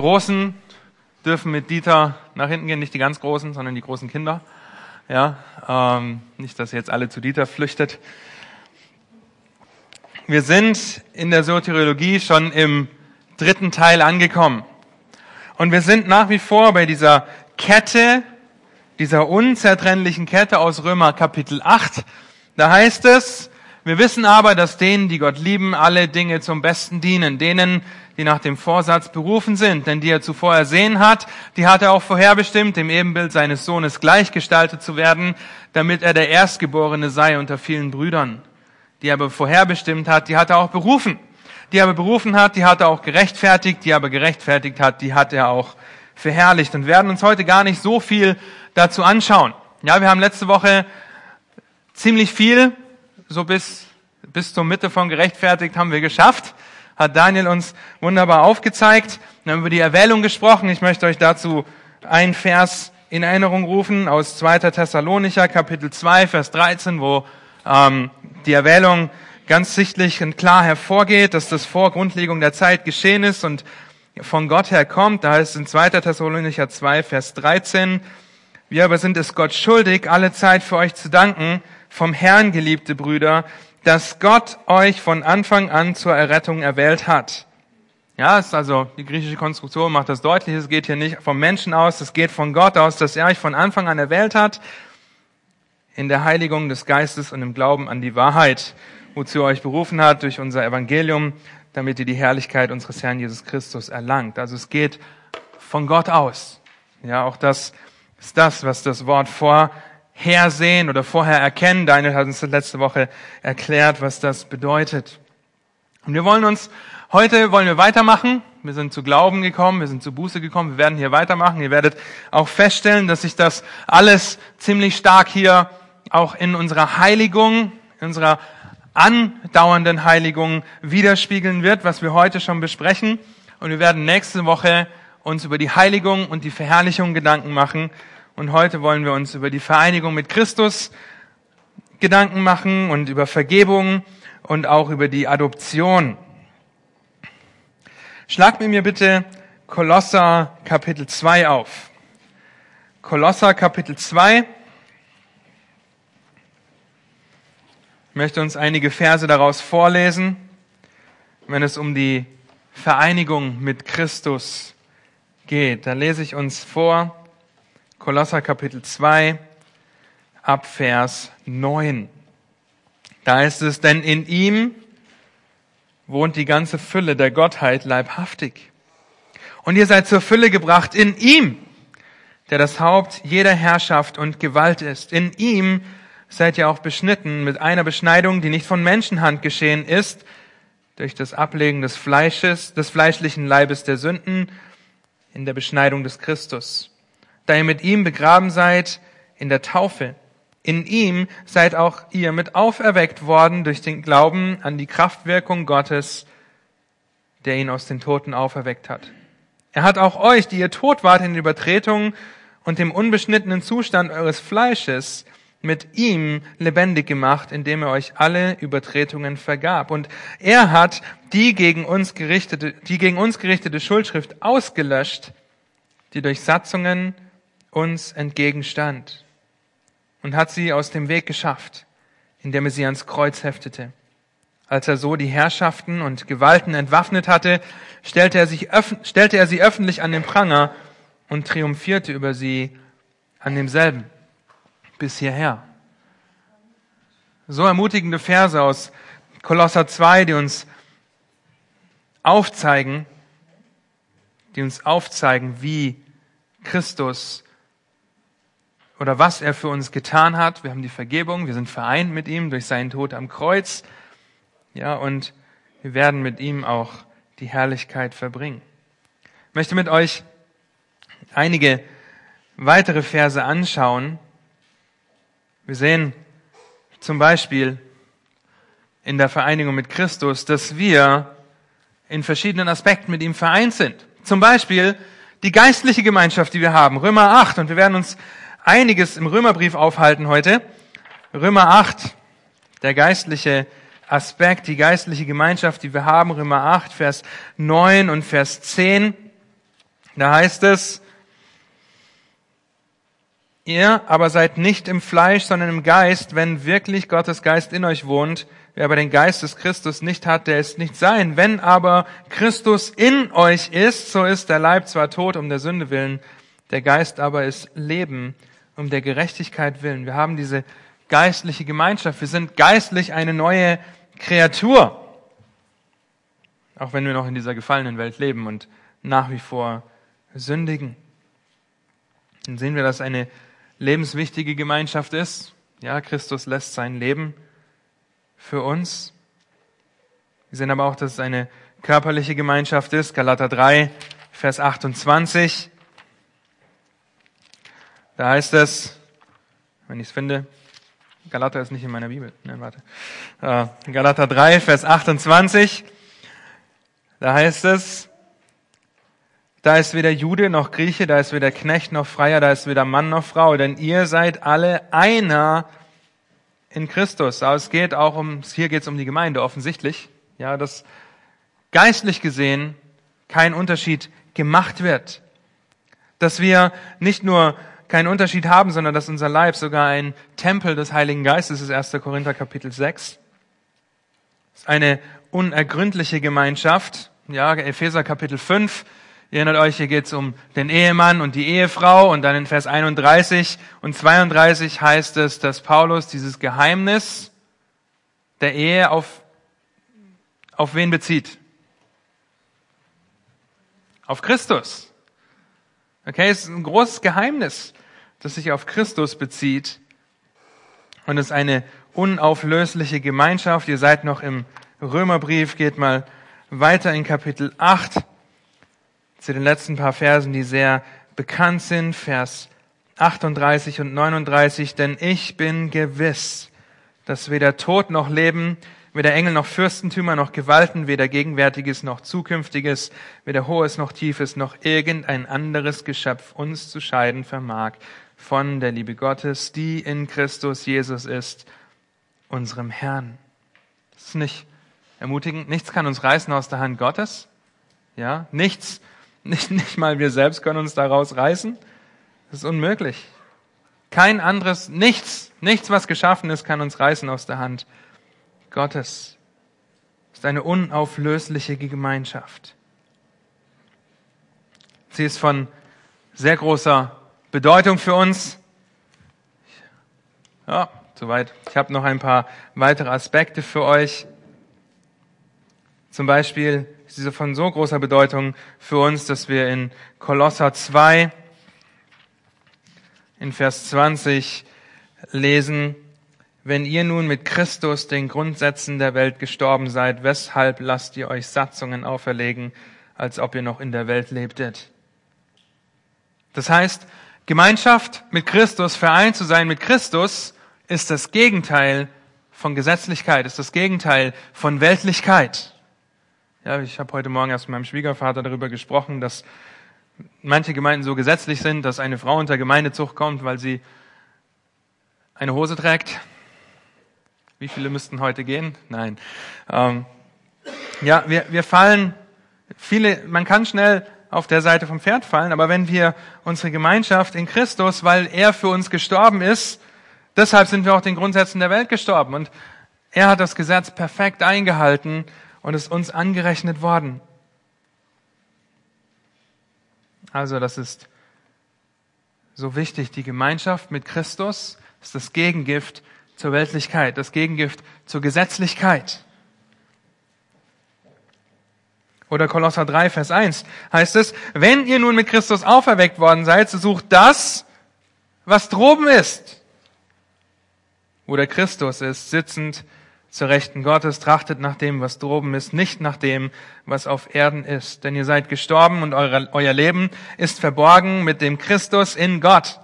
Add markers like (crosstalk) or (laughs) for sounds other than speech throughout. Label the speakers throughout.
Speaker 1: Großen dürfen mit Dieter nach hinten gehen, nicht die ganz Großen, sondern die großen Kinder. Ja, ähm, nicht, dass ihr jetzt alle zu Dieter flüchtet. Wir sind in der Soteriologie schon im dritten Teil angekommen. Und wir sind nach wie vor bei dieser Kette, dieser unzertrennlichen Kette aus Römer Kapitel 8. Da heißt es, wir wissen aber, dass denen, die Gott lieben, alle Dinge zum Besten dienen. Denen, die nach dem Vorsatz berufen sind. Denn die er zuvor ersehen hat, die hat er auch vorherbestimmt, dem Ebenbild seines Sohnes gleichgestaltet zu werden, damit er der Erstgeborene sei unter vielen Brüdern. Die er aber vorherbestimmt hat, die hat er auch berufen. Die er aber berufen hat, die hat er auch gerechtfertigt. Die er aber gerechtfertigt hat, die hat er auch verherrlicht. Und werden uns heute gar nicht so viel dazu anschauen. Ja, wir haben letzte Woche ziemlich viel so bis, bis zur Mitte von gerechtfertigt haben wir geschafft. Hat Daniel uns wunderbar aufgezeigt. Wir haben über die Erwählung gesprochen. Ich möchte euch dazu einen Vers in Erinnerung rufen aus 2. Thessalonicher, Kapitel 2, Vers 13, wo ähm, die Erwählung ganz sichtlich und klar hervorgeht, dass das vor Grundlegung der Zeit geschehen ist und von Gott her kommt. Da heißt es in 2. Thessalonicher 2, Vers 13, wir aber sind es Gott schuldig, alle Zeit für euch zu danken, vom Herrn, geliebte Brüder, dass Gott euch von Anfang an zur Errettung erwählt hat. Ja, ist also die griechische Konstruktion macht das deutlich. Es geht hier nicht vom Menschen aus, es geht von Gott aus, dass er euch von Anfang an erwählt hat in der Heiligung des Geistes und im Glauben an die Wahrheit, wozu er euch berufen hat durch unser Evangelium, damit ihr die Herrlichkeit unseres Herrn Jesus Christus erlangt. Also es geht von Gott aus. Ja, auch das ist das, was das Wort vor hersehen oder vorher erkennen. Daniel hat uns letzte Woche erklärt, was das bedeutet. Und wir wollen uns, heute wollen wir weitermachen. Wir sind zu Glauben gekommen, wir sind zu Buße gekommen, wir werden hier weitermachen. Ihr werdet auch feststellen, dass sich das alles ziemlich stark hier auch in unserer Heiligung, in unserer andauernden Heiligung widerspiegeln wird, was wir heute schon besprechen. Und wir werden nächste Woche uns über die Heiligung und die Verherrlichung Gedanken machen und heute wollen wir uns über die Vereinigung mit Christus Gedanken machen und über Vergebung und auch über die Adoption. Schlag mit mir bitte Kolosser Kapitel 2 auf. Kolosser Kapitel 2. Ich möchte uns einige Verse daraus vorlesen, wenn es um die Vereinigung mit Christus geht. Da lese ich uns vor Kolosser Kapitel 2 ab Vers 9. Da ist es, denn in ihm wohnt die ganze Fülle der Gottheit leibhaftig. Und ihr seid zur Fülle gebracht in ihm, der das Haupt jeder Herrschaft und Gewalt ist. In ihm seid ihr auch beschnitten mit einer Beschneidung, die nicht von Menschenhand geschehen ist, durch das Ablegen des Fleisches, des fleischlichen Leibes der Sünden, in der Beschneidung des Christus da ihr mit ihm begraben seid in der Taufe. In ihm seid auch ihr mit auferweckt worden durch den Glauben an die Kraftwirkung Gottes, der ihn aus den Toten auferweckt hat. Er hat auch euch, die ihr tot wart in Übertretungen und dem unbeschnittenen Zustand eures Fleisches, mit ihm lebendig gemacht, indem er euch alle Übertretungen vergab. Und er hat die gegen uns gerichtete, die gegen uns gerichtete Schuldschrift ausgelöscht, die durch Satzungen uns entgegenstand und hat sie aus dem Weg geschafft, indem er sie ans Kreuz heftete. Als er so die Herrschaften und Gewalten entwaffnet hatte, stellte er, sich, stellte er sie öffentlich an den Pranger und triumphierte über sie an demselben bis hierher. So ermutigende Verse aus Kolosser 2, die uns aufzeigen, die uns aufzeigen, wie Christus oder was er für uns getan hat. Wir haben die Vergebung, wir sind vereint mit ihm durch seinen Tod am Kreuz. Ja, und wir werden mit ihm auch die Herrlichkeit verbringen. Ich möchte mit euch einige weitere Verse anschauen. Wir sehen zum Beispiel in der Vereinigung mit Christus, dass wir in verschiedenen Aspekten mit ihm vereint sind. Zum Beispiel die geistliche Gemeinschaft, die wir haben. Römer 8. Und wir werden uns einiges im Römerbrief aufhalten heute. Römer 8, der geistliche Aspekt, die geistliche Gemeinschaft, die wir haben. Römer 8, Vers 9 und Vers 10. Da heißt es, ihr aber seid nicht im Fleisch, sondern im Geist, wenn wirklich Gottes Geist in euch wohnt. Wer aber den Geist des Christus nicht hat, der ist nicht sein. Wenn aber Christus in euch ist, so ist der Leib zwar tot um der Sünde willen, der Geist aber ist Leben um der Gerechtigkeit willen. Wir haben diese geistliche Gemeinschaft. Wir sind geistlich eine neue Kreatur. Auch wenn wir noch in dieser gefallenen Welt leben und nach wie vor sündigen. Dann sehen wir, dass eine lebenswichtige Gemeinschaft ist. Ja, Christus lässt sein Leben für uns. Wir sehen aber auch, dass es eine körperliche Gemeinschaft ist. Galater 3, Vers 28. Da heißt es, wenn ich es finde, Galater ist nicht in meiner Bibel. Nein, warte. Äh, Galater 3, Vers 28. Da heißt es, da ist weder Jude noch Grieche, da ist weder Knecht noch Freier, da ist weder Mann noch Frau, denn ihr seid alle einer in Christus. Aber es geht auch um, hier geht es um die Gemeinde offensichtlich, ja, dass geistlich gesehen kein Unterschied gemacht wird. Dass wir nicht nur keinen Unterschied haben, sondern dass unser Leib sogar ein Tempel des Heiligen Geistes ist, 1. Korinther Kapitel 6. Das ist eine unergründliche Gemeinschaft. Ja, Epheser Kapitel 5 Ihr erinnert euch, hier geht es um den Ehemann und die Ehefrau und dann in Vers 31 und 32 heißt es, dass Paulus dieses Geheimnis der Ehe auf, auf wen bezieht? Auf Christus. Okay, es ist ein großes Geheimnis, das sich auf Christus bezieht. Und es ist eine unauflösliche Gemeinschaft. Ihr seid noch im Römerbrief, geht mal weiter in Kapitel 8 zu den letzten paar Versen, die sehr bekannt sind, Vers 38 und 39, denn ich bin gewiss, dass weder Tod noch Leben, weder Engel noch Fürstentümer noch Gewalten, weder Gegenwärtiges noch Zukünftiges, weder Hohes noch Tiefes noch irgendein anderes Geschöpf uns zu scheiden vermag von der Liebe Gottes, die in Christus Jesus ist, unserem Herrn. Das ist nicht ermutigend. Nichts kann uns reißen aus der Hand Gottes. Ja, nichts (laughs) nicht, nicht mal wir selbst können uns daraus reißen. Das ist unmöglich. Kein anderes, nichts, nichts, was geschaffen ist, kann uns reißen aus der Hand. Es ist eine unauflösliche Gemeinschaft. Sie ist von sehr großer Bedeutung für uns. Ja, soweit. Ich habe noch ein paar weitere Aspekte für euch. Zum Beispiel ist diese von so großer Bedeutung für uns, dass wir in Kolosser 2 in Vers 20 lesen, wenn ihr nun mit Christus den Grundsätzen der Welt gestorben seid, weshalb lasst ihr euch Satzungen auferlegen, als ob ihr noch in der Welt lebtet? Das heißt, Gemeinschaft mit Christus, vereint zu sein mit Christus, ist das Gegenteil von Gesetzlichkeit, ist das Gegenteil von Weltlichkeit. Ja, ich habe heute Morgen erst mit meinem Schwiegervater darüber gesprochen, dass manche Gemeinden so gesetzlich sind, dass eine Frau unter Gemeindezucht kommt, weil sie eine Hose trägt. Wie viele müssten heute gehen? Nein. Ähm, ja, wir, wir fallen, viele, man kann schnell auf der Seite vom Pferd fallen, aber wenn wir unsere Gemeinschaft in Christus, weil er für uns gestorben ist, deshalb sind wir auch den Grundsätzen der Welt gestorben und er hat das Gesetz perfekt eingehalten und ist uns angerechnet worden. Also das ist so wichtig. Die Gemeinschaft mit Christus ist das Gegengift zur Weltlichkeit, das Gegengift zur Gesetzlichkeit. Oder Kolosser 3, Vers 1 heißt es, wenn ihr nun mit Christus auferweckt worden seid, so sucht das, was droben ist, wo der Christus ist, sitzend zur Rechten Gottes, trachtet nach dem, was droben ist, nicht nach dem, was auf Erden ist. Denn ihr seid gestorben und euer Leben ist verborgen mit dem Christus in Gott.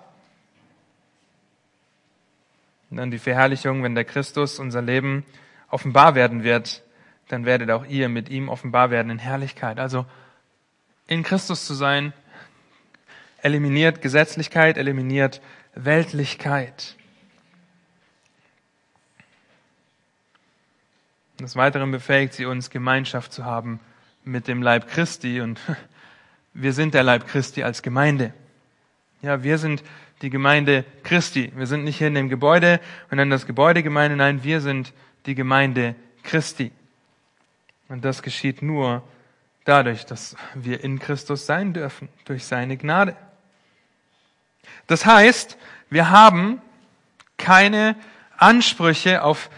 Speaker 1: Und dann die Verherrlichung, wenn der Christus unser Leben offenbar werden wird, dann werdet auch ihr mit ihm offenbar werden in Herrlichkeit. Also in Christus zu sein, eliminiert Gesetzlichkeit, eliminiert Weltlichkeit. Des Weiteren befähigt sie uns, Gemeinschaft zu haben mit dem Leib Christi. Und (laughs) wir sind der Leib Christi als Gemeinde. Ja, wir sind die Gemeinde Christi. Wir sind nicht hier in dem Gebäude und dann das Gebäudegemeinde. Nein, wir sind die Gemeinde Christi. Und das geschieht nur dadurch, dass wir in Christus sein dürfen, durch seine Gnade. Das heißt, wir haben keine Ansprüche auf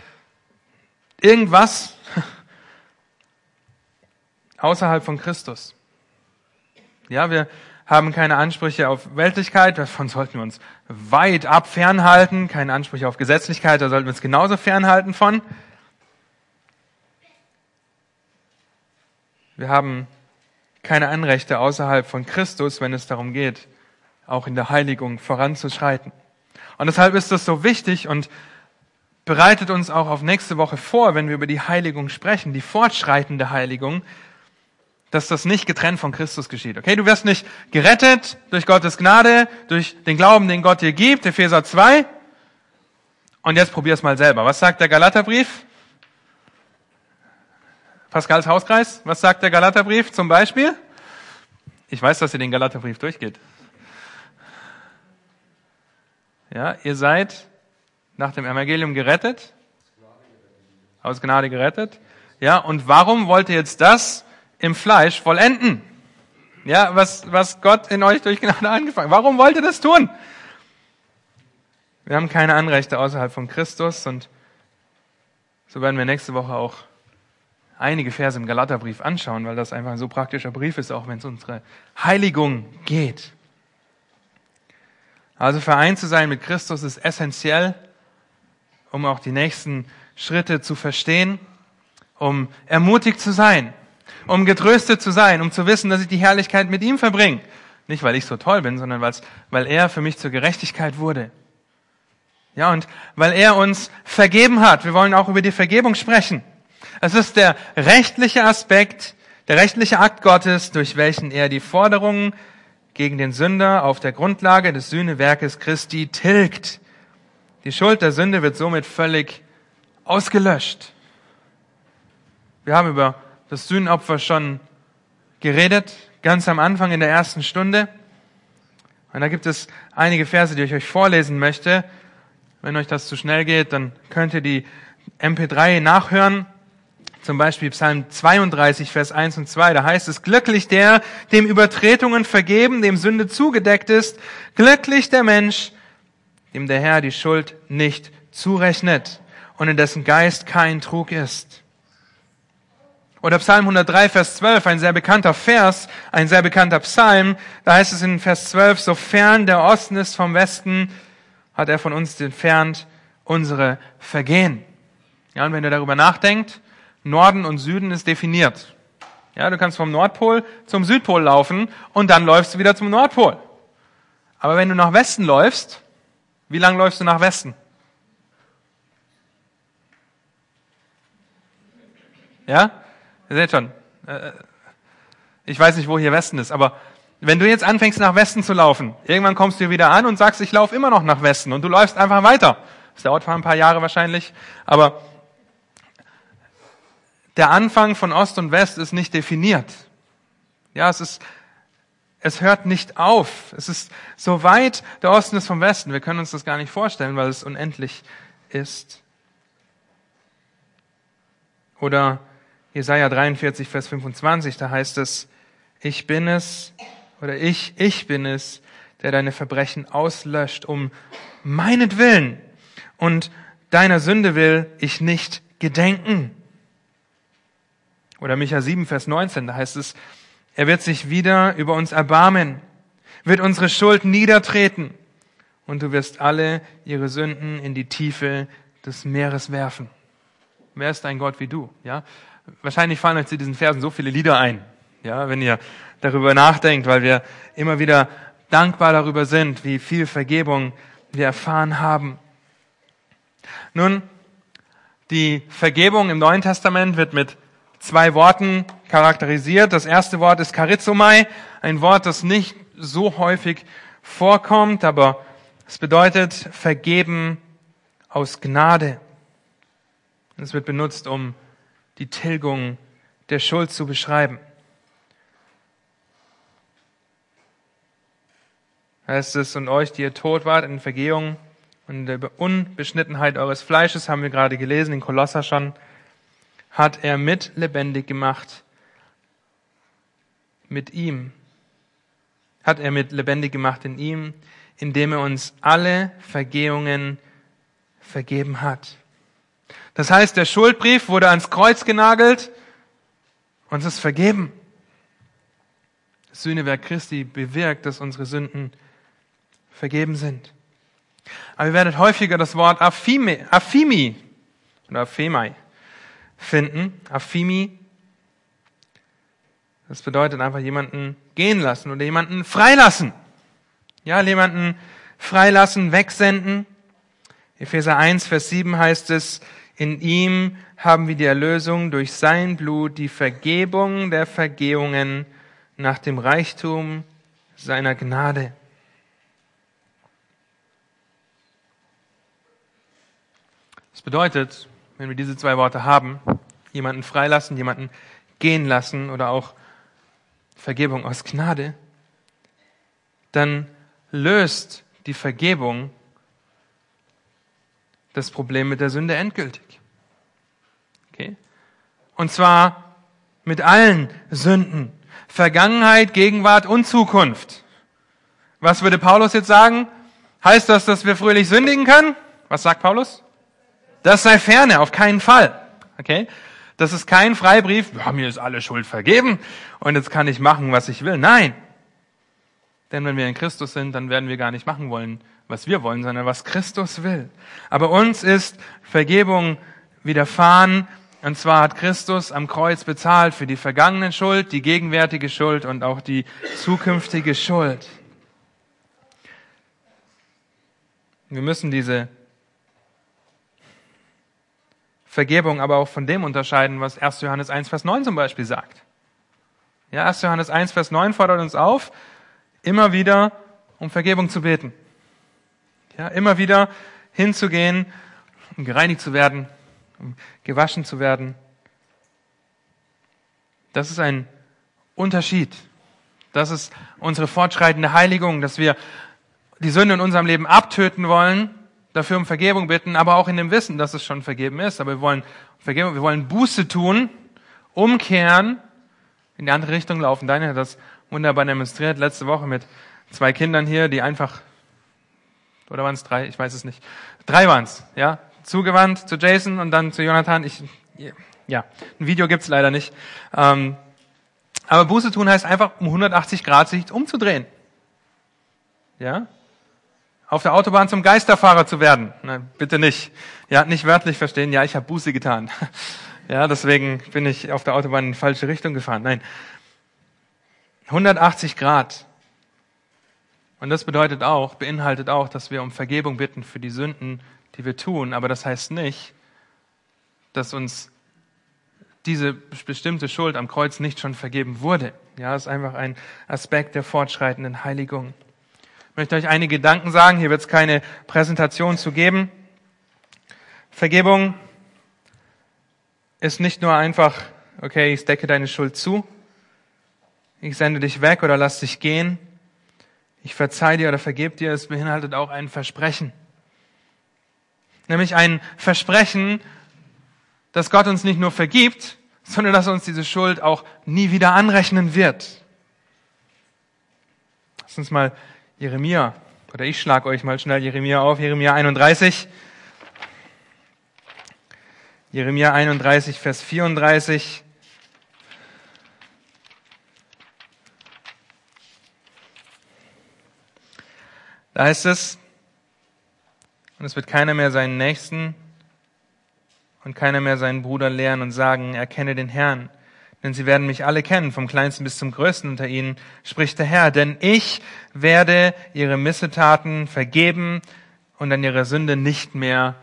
Speaker 1: irgendwas (laughs) außerhalb von Christus. Ja, wir haben keine Ansprüche auf Weltlichkeit, davon sollten wir uns weit ab fernhalten, keine Ansprüche auf Gesetzlichkeit, da sollten wir uns genauso fernhalten von. Wir haben keine Anrechte außerhalb von Christus, wenn es darum geht, auch in der Heiligung voranzuschreiten. Und deshalb ist das so wichtig und bereitet uns auch auf nächste Woche vor, wenn wir über die Heiligung sprechen, die fortschreitende Heiligung, dass das nicht getrennt von Christus geschieht. Okay, du wirst nicht gerettet durch Gottes Gnade, durch den Glauben, den Gott dir gibt, Epheser 2. Und jetzt probier's mal selber. Was sagt der Galaterbrief? Pascals Hauskreis, was sagt der Galaterbrief zum Beispiel? Ich weiß, dass ihr den Galaterbrief durchgeht. Ja, ihr seid nach dem Evangelium gerettet, aus Gnade gerettet. Ja, und warum wollt ihr jetzt das im Fleisch vollenden. Ja, was, was Gott in euch durch Gnade angefangen. Warum wollt ihr das tun? Wir haben keine Anrechte außerhalb von Christus und so werden wir nächste Woche auch einige Verse im Galaterbrief anschauen, weil das einfach ein so praktischer Brief ist, auch wenn es unsere Heiligung geht. Also vereint zu sein mit Christus ist essentiell, um auch die nächsten Schritte zu verstehen, um ermutigt zu sein, um getröstet zu sein, um zu wissen, dass ich die Herrlichkeit mit ihm verbringe. Nicht, weil ich so toll bin, sondern weil er für mich zur Gerechtigkeit wurde. Ja, und weil er uns vergeben hat. Wir wollen auch über die Vergebung sprechen. Es ist der rechtliche Aspekt, der rechtliche Akt Gottes, durch welchen er die Forderungen gegen den Sünder auf der Grundlage des Sühnewerkes Christi tilgt. Die Schuld der Sünde wird somit völlig ausgelöscht. Wir haben über das Sühnopfer schon geredet, ganz am Anfang in der ersten Stunde. Und da gibt es einige Verse, die ich euch vorlesen möchte. Wenn euch das zu schnell geht, dann könnt ihr die MP3 nachhören. Zum Beispiel Psalm 32, Vers 1 und 2. Da heißt es, glücklich der, dem Übertretungen vergeben, dem Sünde zugedeckt ist. Glücklich der Mensch, dem der Herr die Schuld nicht zurechnet und in dessen Geist kein Trug ist. Oder Psalm 103, Vers 12, ein sehr bekannter Vers, ein sehr bekannter Psalm. Da heißt es in Vers 12, sofern der Osten ist vom Westen, hat er von uns entfernt unsere Vergehen. Ja, und wenn ihr darüber nachdenkt, Norden und Süden ist definiert. Ja, du kannst vom Nordpol zum Südpol laufen und dann läufst du wieder zum Nordpol. Aber wenn du nach Westen läufst, wie lang läufst du nach Westen? Ja? Ihr seht schon, äh, ich weiß nicht, wo hier Westen ist, aber wenn du jetzt anfängst nach Westen zu laufen, irgendwann kommst du wieder an und sagst, ich laufe immer noch nach Westen und du läufst einfach weiter. Das dauert ein paar Jahre wahrscheinlich, aber der Anfang von Ost und West ist nicht definiert. Ja, es ist, es hört nicht auf. Es ist so weit der Osten ist vom Westen. Wir können uns das gar nicht vorstellen, weil es unendlich ist. Oder Jesaja 43, Vers 25, da heißt es, ich bin es, oder ich, ich bin es, der deine Verbrechen auslöscht, um meinetwillen und deiner Sünde will ich nicht gedenken. Oder Micha 7, Vers 19, da heißt es, er wird sich wieder über uns erbarmen, wird unsere Schuld niedertreten und du wirst alle ihre Sünden in die Tiefe des Meeres werfen. Wer ist ein Gott wie du? Ja, wahrscheinlich fallen euch zu diesen Versen so viele Lieder ein, ja, wenn ihr darüber nachdenkt, weil wir immer wieder dankbar darüber sind, wie viel Vergebung wir erfahren haben. Nun, die Vergebung im Neuen Testament wird mit zwei Worten charakterisiert. Das erste Wort ist charizomai, ein Wort, das nicht so häufig vorkommt, aber es bedeutet vergeben aus Gnade. Es wird benutzt, um die Tilgung der Schuld zu beschreiben. heißt es, und euch, die ihr tot wart in Vergehung und der Unbeschnittenheit eures Fleisches, haben wir gerade gelesen, in Kolosser schon, hat er mit lebendig gemacht. Mit ihm. Hat er mit lebendig gemacht in ihm, indem er uns alle Vergehungen vergeben hat. Das heißt, der Schuldbrief wurde ans Kreuz genagelt, uns ist vergeben. Das Sühnewerk Christi bewirkt, dass unsere Sünden vergeben sind. Aber ihr werdet häufiger das Wort Affimi, Affimi oder Aphemai finden. Affimi. Das bedeutet einfach jemanden gehen lassen oder jemanden freilassen. Ja, jemanden freilassen, wegsenden. Epheser 1, Vers 7 heißt es, in ihm haben wir die Erlösung durch sein Blut, die Vergebung der Vergehungen nach dem Reichtum seiner Gnade. Das bedeutet, wenn wir diese zwei Worte haben, jemanden freilassen, jemanden gehen lassen oder auch Vergebung aus Gnade, dann löst die Vergebung das Problem mit der Sünde endgültig. Okay? Und zwar mit allen Sünden. Vergangenheit, Gegenwart und Zukunft. Was würde Paulus jetzt sagen? Heißt das, dass wir fröhlich sündigen können? Was sagt Paulus? Das sei ferne, auf keinen Fall. Okay? Das ist kein Freibrief, ja, mir ist alle Schuld vergeben und jetzt kann ich machen, was ich will. Nein. Denn wenn wir in Christus sind, dann werden wir gar nicht machen wollen, was wir wollen, sondern was Christus will. Aber uns ist Vergebung widerfahren, und zwar hat Christus am Kreuz bezahlt für die vergangene Schuld, die gegenwärtige Schuld und auch die zukünftige Schuld. Wir müssen diese Vergebung aber auch von dem unterscheiden, was 1. Johannes 1, Vers 9 zum Beispiel sagt. Ja, 1. Johannes 1, Vers 9 fordert uns auf, immer wieder um Vergebung zu beten. Ja, immer wieder hinzugehen, um gereinigt zu werden, um gewaschen zu werden. Das ist ein Unterschied. Das ist unsere fortschreitende Heiligung, dass wir die Sünde in unserem Leben abtöten wollen dafür um Vergebung bitten, aber auch in dem Wissen, dass es schon vergeben ist. Aber wir wollen Vergebung, wir wollen Buße tun, umkehren, in die andere Richtung laufen. Daniel hat das wunderbar demonstriert letzte Woche mit zwei Kindern hier, die einfach, oder waren es drei? Ich weiß es nicht. Drei waren es, ja. Zugewandt zu Jason und dann zu Jonathan. Ich, ja, ein Video gibt's leider nicht. Ähm, aber Buße tun heißt einfach um 180 Grad sich umzudrehen. Ja? auf der Autobahn zum Geisterfahrer zu werden. Nein, bitte nicht. Ja, nicht wörtlich verstehen, ja, ich habe Buße getan. (laughs) Ja, deswegen bin ich auf der Autobahn in die falsche Richtung gefahren. Nein. 180 Grad. Und das bedeutet auch, beinhaltet auch, dass wir um Vergebung bitten für die Sünden, die wir tun. Aber das heißt nicht, dass uns diese bestimmte Schuld am Kreuz nicht schon vergeben wurde. Ja, ist einfach ein Aspekt der fortschreitenden Heiligung möchte euch einige Gedanken sagen. Hier wird es keine Präsentation zu geben. Vergebung ist nicht nur einfach, okay, ich decke deine Schuld zu, ich sende dich weg oder lass dich gehen, ich verzeih dir oder vergeb dir, es beinhaltet auch ein Versprechen. Nämlich ein Versprechen, dass Gott uns nicht nur vergibt, sondern dass uns diese Schuld auch nie wieder anrechnen wird. Lass uns mal Jeremia, oder ich schlage euch mal schnell Jeremia auf, Jeremia 31. Jeremia 31, Vers 34. Da heißt es, und es wird keiner mehr seinen Nächsten und keiner mehr seinen Bruder lehren und sagen, erkenne den Herrn, denn sie werden mich alle kennen, vom kleinsten bis zum größten unter ihnen, spricht der Herr. Denn ich werde ihre Missetaten vergeben und an ihre Sünde nicht mehr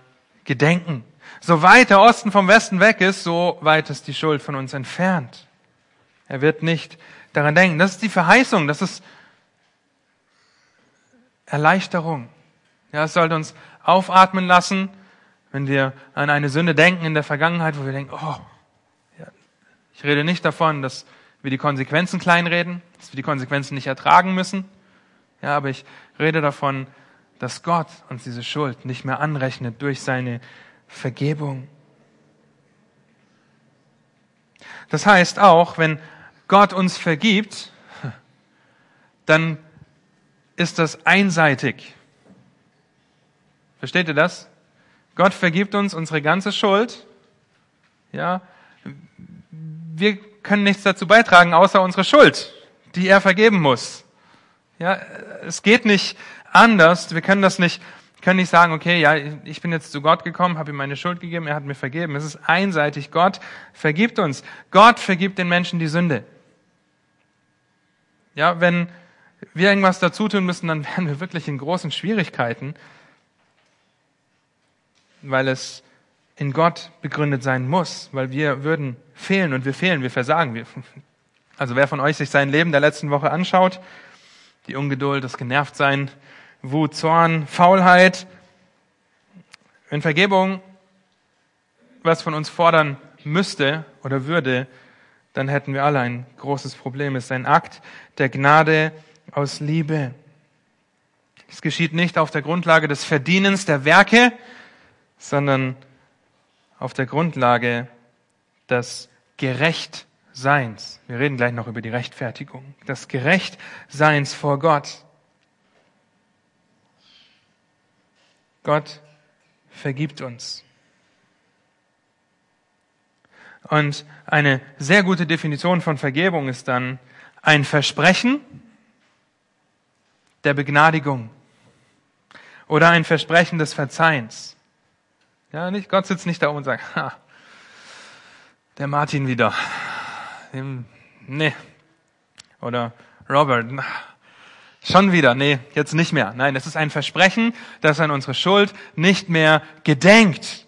Speaker 1: gedenken. So weit der Osten vom Westen weg ist, so weit ist die Schuld von uns entfernt. Er wird nicht daran denken. Das ist die Verheißung, das ist Erleichterung. Ja, es sollte uns aufatmen lassen, wenn wir an eine Sünde denken in der Vergangenheit, wo wir denken, oh, ich rede nicht davon, dass wir die Konsequenzen kleinreden, dass wir die Konsequenzen nicht ertragen müssen. Ja, aber ich rede davon, dass Gott uns diese Schuld nicht mehr anrechnet durch seine Vergebung. Das heißt auch, wenn Gott uns vergibt, (laughs) dann ist das einseitig. Versteht ihr das? Gott vergibt uns unsere ganze Schuld. Ja, wir können nichts dazu beitragen, außer unsere Schuld, die er vergeben muss. Ja, es geht nicht anders. Wir können das nicht, können nicht sagen, okay, ja, ich bin jetzt zu Gott gekommen, habe ihm meine Schuld gegeben, er hat mir vergeben. Es ist einseitig. Gott vergibt uns. Gott vergibt den Menschen die Sünde. Ja, wenn wir irgendwas dazu tun müssen, dann (laughs) wären wir wirklich in großen Schwierigkeiten, weil es in Gott begründet sein muss, weil wir würden fehlen und wir fehlen, wir versagen. also wer von euch sich sein Leben der letzten Woche anschaut, die Ungeduld, das Genervtsein, Wut, Zorn, Faulheit, wenn Vergebung was von uns fordern müsste oder würde, dann hätten wir alle ein großes Problem. Es ist ein Akt der Gnade aus Liebe. Es geschieht nicht auf der Grundlage des Verdienens der Werke, sondern auf der Grundlage des Gerechtseins. Wir reden gleich noch über die Rechtfertigung. Des Gerechtseins vor Gott. Gott vergibt uns. Und eine sehr gute Definition von Vergebung ist dann ein Versprechen der Begnadigung oder ein Versprechen des Verzeihens. Ja, nicht, Gott sitzt nicht da oben und sagt, ha, der Martin wieder. Nee. Oder Robert, schon wieder. Nee, jetzt nicht mehr. Nein, es ist ein Versprechen, das an unsere Schuld nicht mehr gedenkt.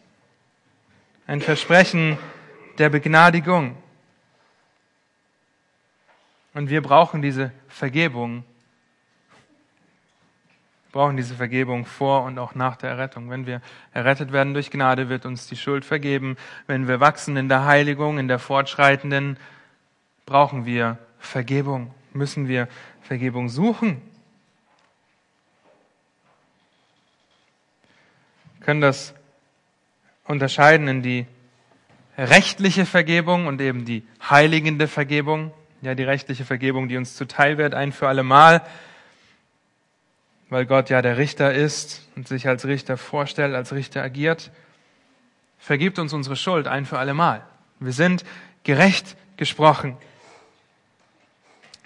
Speaker 1: Ein Versprechen der Begnadigung. Und wir brauchen diese Vergebung brauchen diese Vergebung vor und auch nach der Errettung. Wenn wir errettet werden durch Gnade, wird uns die Schuld vergeben. Wenn wir wachsen in der Heiligung, in der fortschreitenden, brauchen wir Vergebung, müssen wir Vergebung suchen. Wir können das unterscheiden in die rechtliche Vergebung und eben die heiligende Vergebung. Ja, die rechtliche Vergebung, die uns zuteil wird, ein für alle Mal weil Gott ja der Richter ist und sich als Richter vorstellt, als Richter agiert. Vergibt uns unsere Schuld ein für alle Mal. Wir sind gerecht gesprochen,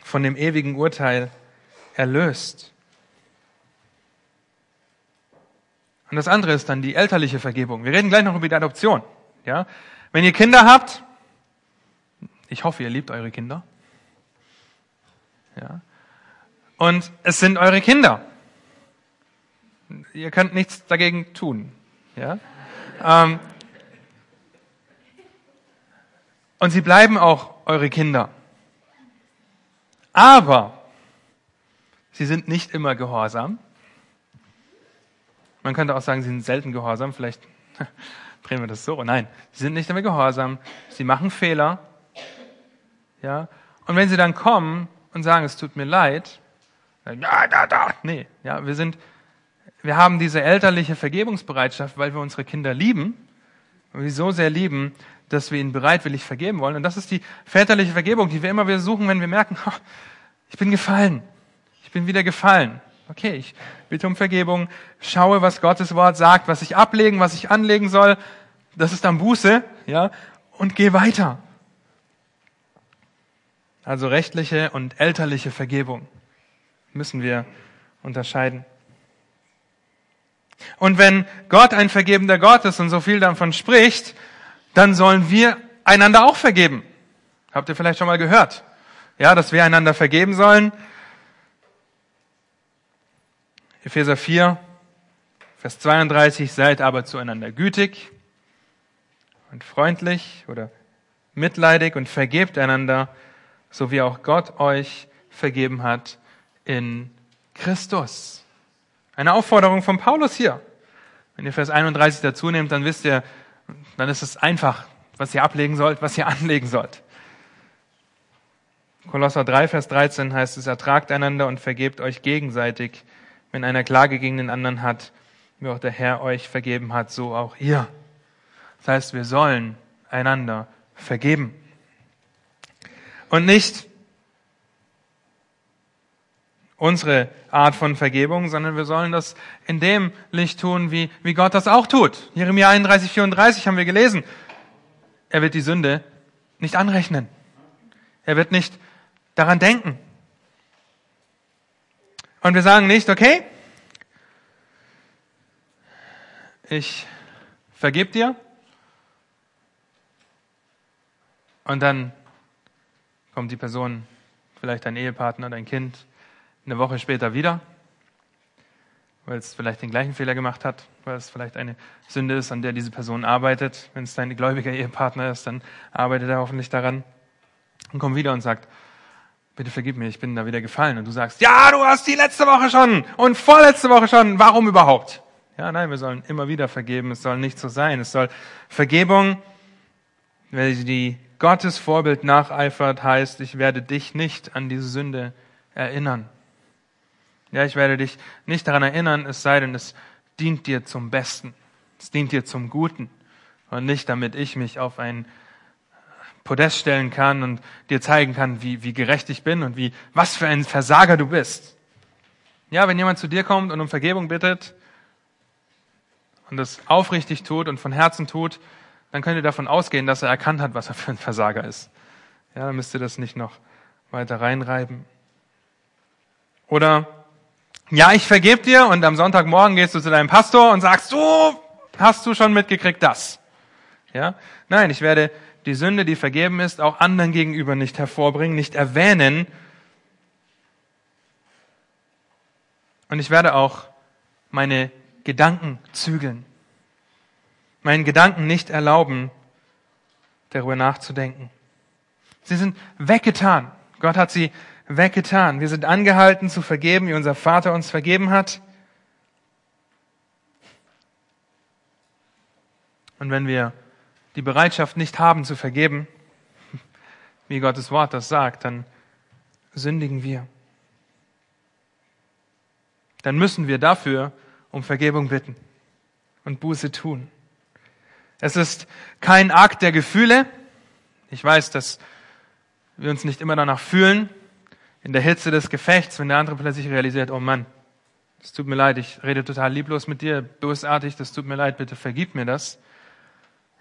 Speaker 1: von dem ewigen Urteil erlöst. Und das andere ist dann die elterliche Vergebung. Wir reden gleich noch über die Adoption. Ja? Wenn ihr Kinder habt, ich hoffe, ihr liebt eure Kinder. Ja? Und es sind eure Kinder ihr könnt nichts dagegen tun. Ja? Ähm, und sie bleiben auch eure Kinder. Aber sie sind nicht immer gehorsam. Man könnte auch sagen, sie sind selten gehorsam. Vielleicht (laughs) drehen wir das so. Nein, sie sind nicht immer gehorsam. Sie machen Fehler. Ja? Und wenn sie dann kommen und sagen, es tut mir leid, dann, ja, da, da, nee, ja, wir sind wir haben diese elterliche Vergebungsbereitschaft, weil wir unsere Kinder lieben und sie so sehr lieben, dass wir ihnen bereitwillig vergeben wollen. Und das ist die väterliche Vergebung, die wir immer wieder suchen, wenn wir merken, oh, ich bin gefallen. Ich bin wieder gefallen. Okay, ich bitte um Vergebung, schaue, was Gottes Wort sagt, was ich ablegen, was ich anlegen soll. Das ist dann Buße, ja, und geh weiter. Also rechtliche und elterliche Vergebung müssen wir unterscheiden. Und wenn Gott ein vergebender Gott ist und so viel davon spricht, dann sollen wir einander auch vergeben. Habt ihr vielleicht schon mal gehört? Ja, dass wir einander vergeben sollen. Epheser 4, Vers 32, seid aber zueinander gütig und freundlich oder mitleidig und vergebt einander, so wie auch Gott euch vergeben hat in Christus. Eine Aufforderung von Paulus hier. Wenn ihr Vers 31 dazu nehmt, dann wisst ihr, dann ist es einfach, was ihr ablegen sollt, was ihr (laughs) anlegen sollt. Kolosser 3, Vers 13 heißt es, ertragt einander und vergebt euch gegenseitig, wenn einer Klage gegen den anderen hat, wie auch der Herr euch vergeben hat, so auch ihr. Das heißt, wir sollen einander vergeben. Und nicht unsere Art von Vergebung, sondern wir sollen das in dem Licht tun, wie, wie Gott das auch tut. Jeremia 31, 34 haben wir gelesen. Er wird die Sünde nicht anrechnen. Er wird nicht daran denken. Und wir sagen nicht, okay, ich vergib dir und dann kommt die Person, vielleicht dein Ehepartner, dein Kind, eine Woche später wieder, weil es vielleicht den gleichen Fehler gemacht hat, weil es vielleicht eine Sünde ist, an der diese Person arbeitet. Wenn es dein gläubiger Ehepartner ist, dann arbeitet er hoffentlich daran und kommt wieder und sagt, bitte vergib mir, ich bin da wieder gefallen. Und du sagst, ja, du hast die letzte Woche schon und vorletzte Woche schon, warum überhaupt? Ja, nein, wir sollen immer wieder vergeben, es soll nicht so sein. Es soll Vergebung, wenn die Gottes Vorbild nacheifert, heißt, ich werde dich nicht an diese Sünde erinnern. Ja, ich werde dich nicht daran erinnern, es sei denn, es dient dir zum Besten. Es dient dir zum Guten. Und nicht, damit ich mich auf ein Podest stellen kann und dir zeigen kann, wie, wie gerecht ich bin und wie, was für ein Versager du bist. Ja, wenn jemand zu dir kommt und um Vergebung bittet und das aufrichtig tut und von Herzen tut, dann könnt ihr davon ausgehen, dass er erkannt hat, was er für ein Versager ist. Ja, dann müsst ihr das nicht noch weiter reinreiben. Oder ja, ich vergebe dir und am Sonntagmorgen gehst du zu deinem Pastor und sagst, du, hast du schon mitgekriegt das? Ja? Nein, ich werde die Sünde, die vergeben ist, auch anderen gegenüber nicht hervorbringen, nicht erwähnen. Und ich werde auch meine Gedanken zügeln. Meinen Gedanken nicht erlauben, darüber nachzudenken. Sie sind weggetan. Gott hat sie weggetan. Wir sind angehalten zu vergeben, wie unser Vater uns vergeben hat. Und wenn wir die Bereitschaft nicht haben zu vergeben, (laughs) wie Gottes Wort das sagt, dann sündigen wir. Dann müssen wir dafür um Vergebung bitten und Buße tun. Es ist kein Akt der Gefühle. Ich weiß, dass wir uns nicht immer danach fühlen, in der Hitze des Gefechts, wenn der andere plötzlich realisiert, oh Mann, es tut mir leid, ich rede total lieblos mit dir, bösartig, das tut mir leid, bitte vergib mir das.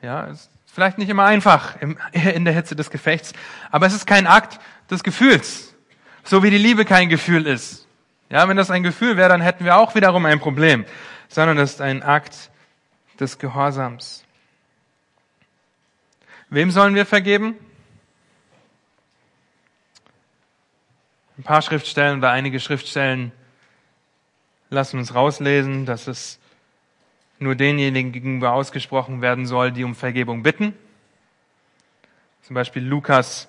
Speaker 1: Ja, ist vielleicht nicht immer einfach (laughs) in der Hitze des Gefechts, aber es ist kein Akt des Gefühls, so wie die Liebe kein Gefühl ist. Ja, wenn das ein Gefühl wäre, dann hätten wir auch wiederum ein Problem, sondern es ist ein Akt des Gehorsams. Wem sollen wir vergeben? Ein paar Schriftstellen oder einige Schriftstellen lassen uns rauslesen, dass es nur denjenigen gegenüber ausgesprochen werden soll, die um Vergebung bitten. Zum Beispiel Lukas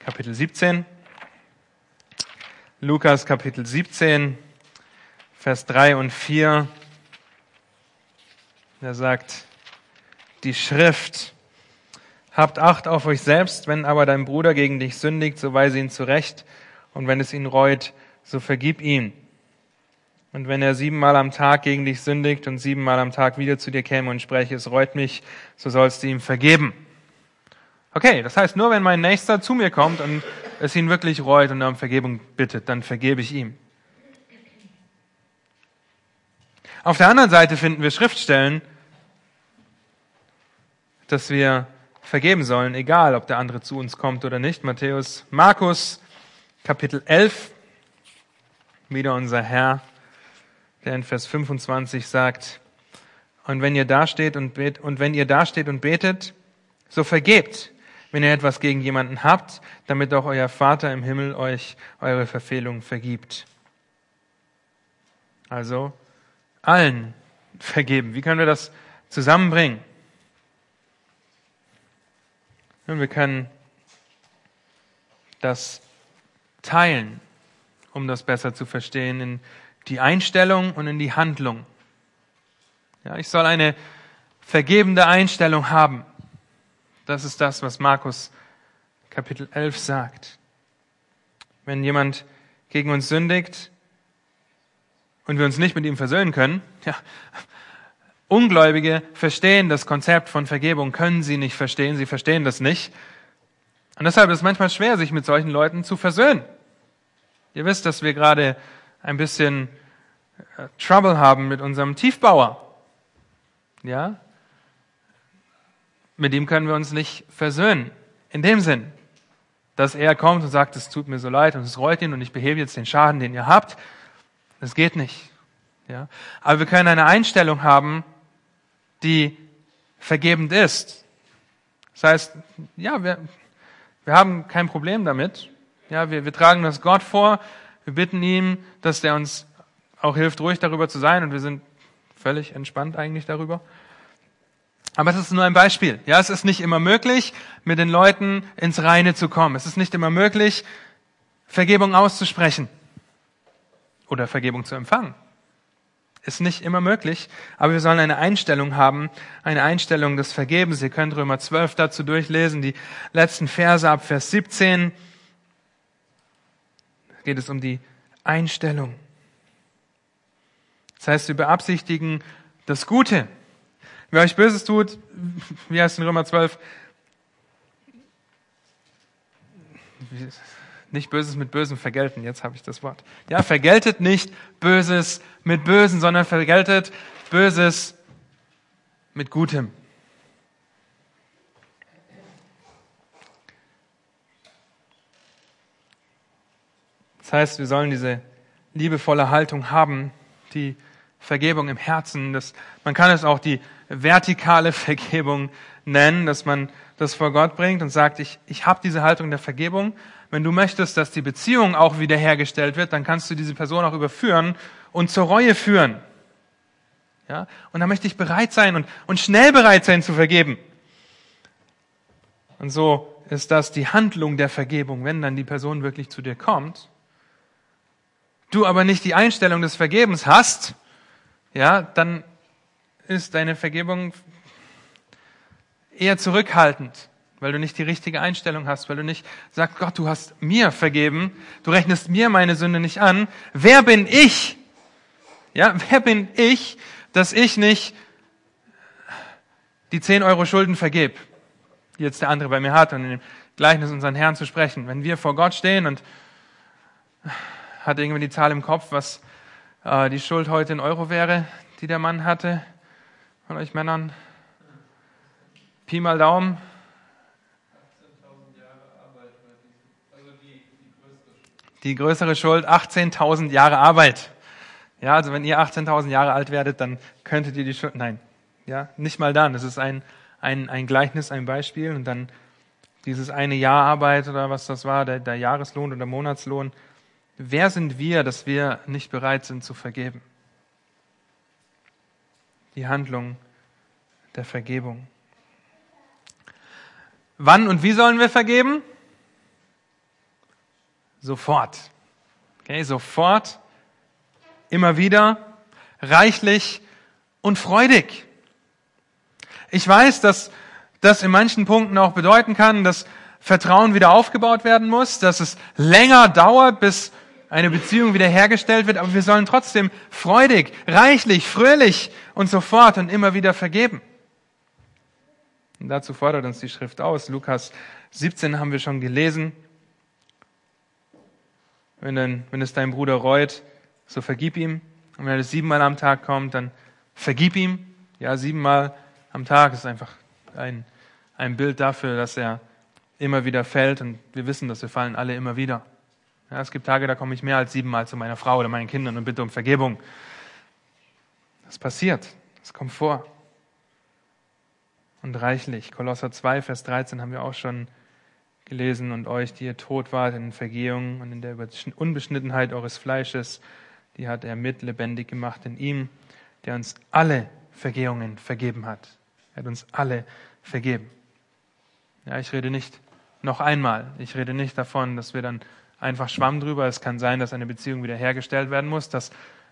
Speaker 1: Kapitel 17. Lukas Kapitel 17, Vers 3 und 4. Er sagt, die Schrift, habt Acht auf euch selbst, wenn aber dein Bruder gegen dich sündigt, so weise ihn zurecht und wenn es ihn reut, so vergib ihm. Und wenn er siebenmal am Tag gegen dich sündigt und siebenmal am Tag wieder zu dir käme und spreche, es reut mich, so sollst du ihm vergeben. Okay, das heißt, nur wenn mein Nächster zu mir kommt und es ihn wirklich reut und um Vergebung bittet, dann vergebe ich ihm. Auf der anderen Seite finden wir Schriftstellen, dass wir vergeben sollen, egal ob der andere zu uns kommt oder nicht. Matthäus, Markus Kapitel 11, wieder unser Herr, der in Vers 25 sagt, und wenn ihr dasteht und, bet, und wenn ihr dasteht und betet, so vergebt, wenn ihr etwas gegen jemanden habt, damit auch euer Vater im Himmel euch eure Verfehlungen vergibt. Also allen vergeben. Wie können wir das zusammenbringen? Nun, wir können das teilen, um das besser zu verstehen, in die Einstellung und in die Handlung. Ja, ich soll eine vergebende Einstellung haben. Das ist das, was Markus Kapitel 11 sagt. wenn jemand gegen uns sündigt und wir uns nicht mit ihm versöhnen können, (laughs) ja, Ungläubige verstehen das Konzept von Vergebung, können sie nicht verstehen, sie verstehen das nicht. Und deshalb ist es manchmal schwer, sich mit solchen Leuten zu versöhnen. Ihr wisst, dass wir gerade ein bisschen äh, Trouble haben mit unserem Tiefbauer. Ja? Mit ihm können wir uns nicht versöhnen. In dem Sinn, dass er kommt und sagt, es tut mir so leid und es rollt ihn und ich behebe jetzt den Schaden, den ihr habt. Das geht nicht. Ja? Aber wir können eine Einstellung haben, die vergebend ist. Das heißt, ja, wir, wir haben kein Problem damit. Ja, wir, wir tragen das Gott vor. Wir bitten ihm, dass der uns auch hilft, ruhig darüber zu sein. Und wir sind völlig entspannt eigentlich darüber. Aber es ist nur ein Beispiel. Ja, es ist nicht immer möglich, mit den Leuten ins Reine zu kommen. Es ist nicht immer möglich, Vergebung auszusprechen oder Vergebung zu empfangen. Ist nicht immer möglich, aber wir sollen eine Einstellung haben, eine Einstellung des Vergebens. Ihr könnt Römer 12 dazu durchlesen, die letzten Verse ab Vers 17. Da geht es um die Einstellung. Das heißt, wir beabsichtigen das Gute. Wer euch Böses tut, wie heißt in Römer 12? Nicht Böses mit Bösem vergelten, jetzt habe ich das Wort. Ja, vergeltet nicht Böses mit Bösen, sondern vergeltet Böses mit Gutem. Das heißt, wir sollen diese liebevolle Haltung haben, die Vergebung im Herzen. Das, man kann es auch die vertikale Vergebung nennen, dass man das vor Gott bringt und sagt, ich, ich habe diese Haltung der Vergebung, wenn du möchtest, dass die Beziehung auch wiederhergestellt wird, dann kannst du diese Person auch überführen und zur Reue führen. Ja? Und da möchte ich bereit sein und, und schnell bereit sein zu vergeben. Und so ist das die Handlung der Vergebung, wenn dann die Person wirklich zu dir kommt. Du aber nicht die Einstellung des Vergebens hast, ja, dann ist deine Vergebung eher zurückhaltend weil du nicht die richtige Einstellung hast, weil du nicht sagst, Gott, du hast mir vergeben, du rechnest mir meine Sünde nicht an. Wer bin ich? Ja, wer bin ich, dass ich nicht die 10 Euro Schulden vergebe, die jetzt der andere bei mir hat und in dem Gleichnis unseren Herrn zu sprechen. Wenn wir vor Gott stehen und hat irgendwie die Zahl im Kopf, was äh, die Schuld heute in Euro wäre, die der Mann hatte, von euch Männern? Pi mal Daumen, die größere Schuld 18.000 Jahre Arbeit. Ja, also wenn ihr 18.000 Jahre alt werdet, dann könntet ihr die Schuld, nein, ja, nicht mal dann. Das ist ein, ein, ein Gleichnis, ein Beispiel und dann dieses eine Jahr Arbeit oder was das war, der, der Jahreslohn oder Monatslohn. Wer sind wir, dass wir nicht bereit sind zu vergeben? Die Handlung der Vergebung. Wann und wie sollen wir vergeben? Sofort. Okay, sofort, immer wieder, reichlich und freudig. Ich weiß, dass das in manchen Punkten auch bedeuten kann, dass Vertrauen wieder aufgebaut werden muss, dass es länger dauert, bis eine Beziehung wieder hergestellt wird, aber wir sollen trotzdem freudig, reichlich, fröhlich und sofort und immer wieder vergeben. Und dazu fordert uns die Schrift aus. Lukas 17 haben wir schon gelesen wenn, dann, wenn es dein Bruder reut, so vergib ihm. Und wenn er siebenmal am Tag kommt, dann vergib ihm. Ja, siebenmal am Tag ist einfach ein, ein Bild dafür, dass er immer wieder fällt. Und wir wissen, dass wir fallen alle immer wieder. Ja, es gibt Tage, da komme ich mehr als siebenmal zu meiner Frau oder meinen Kindern und bitte um Vergebung. Das passiert. Das kommt vor. Und reichlich. Kolosser 2, Vers 13 haben wir auch schon gelesen und euch, die ihr tot wart in Vergehung und in der Unbeschnittenheit eures Fleisches, die hat er mit lebendig gemacht in ihm, der uns alle Vergehungen vergeben hat. Er hat uns alle vergeben. Ja, ich rede nicht noch einmal, ich rede nicht davon, dass wir dann einfach schwamm drüber. Es kann sein, dass eine Beziehung wiederhergestellt werden muss, dass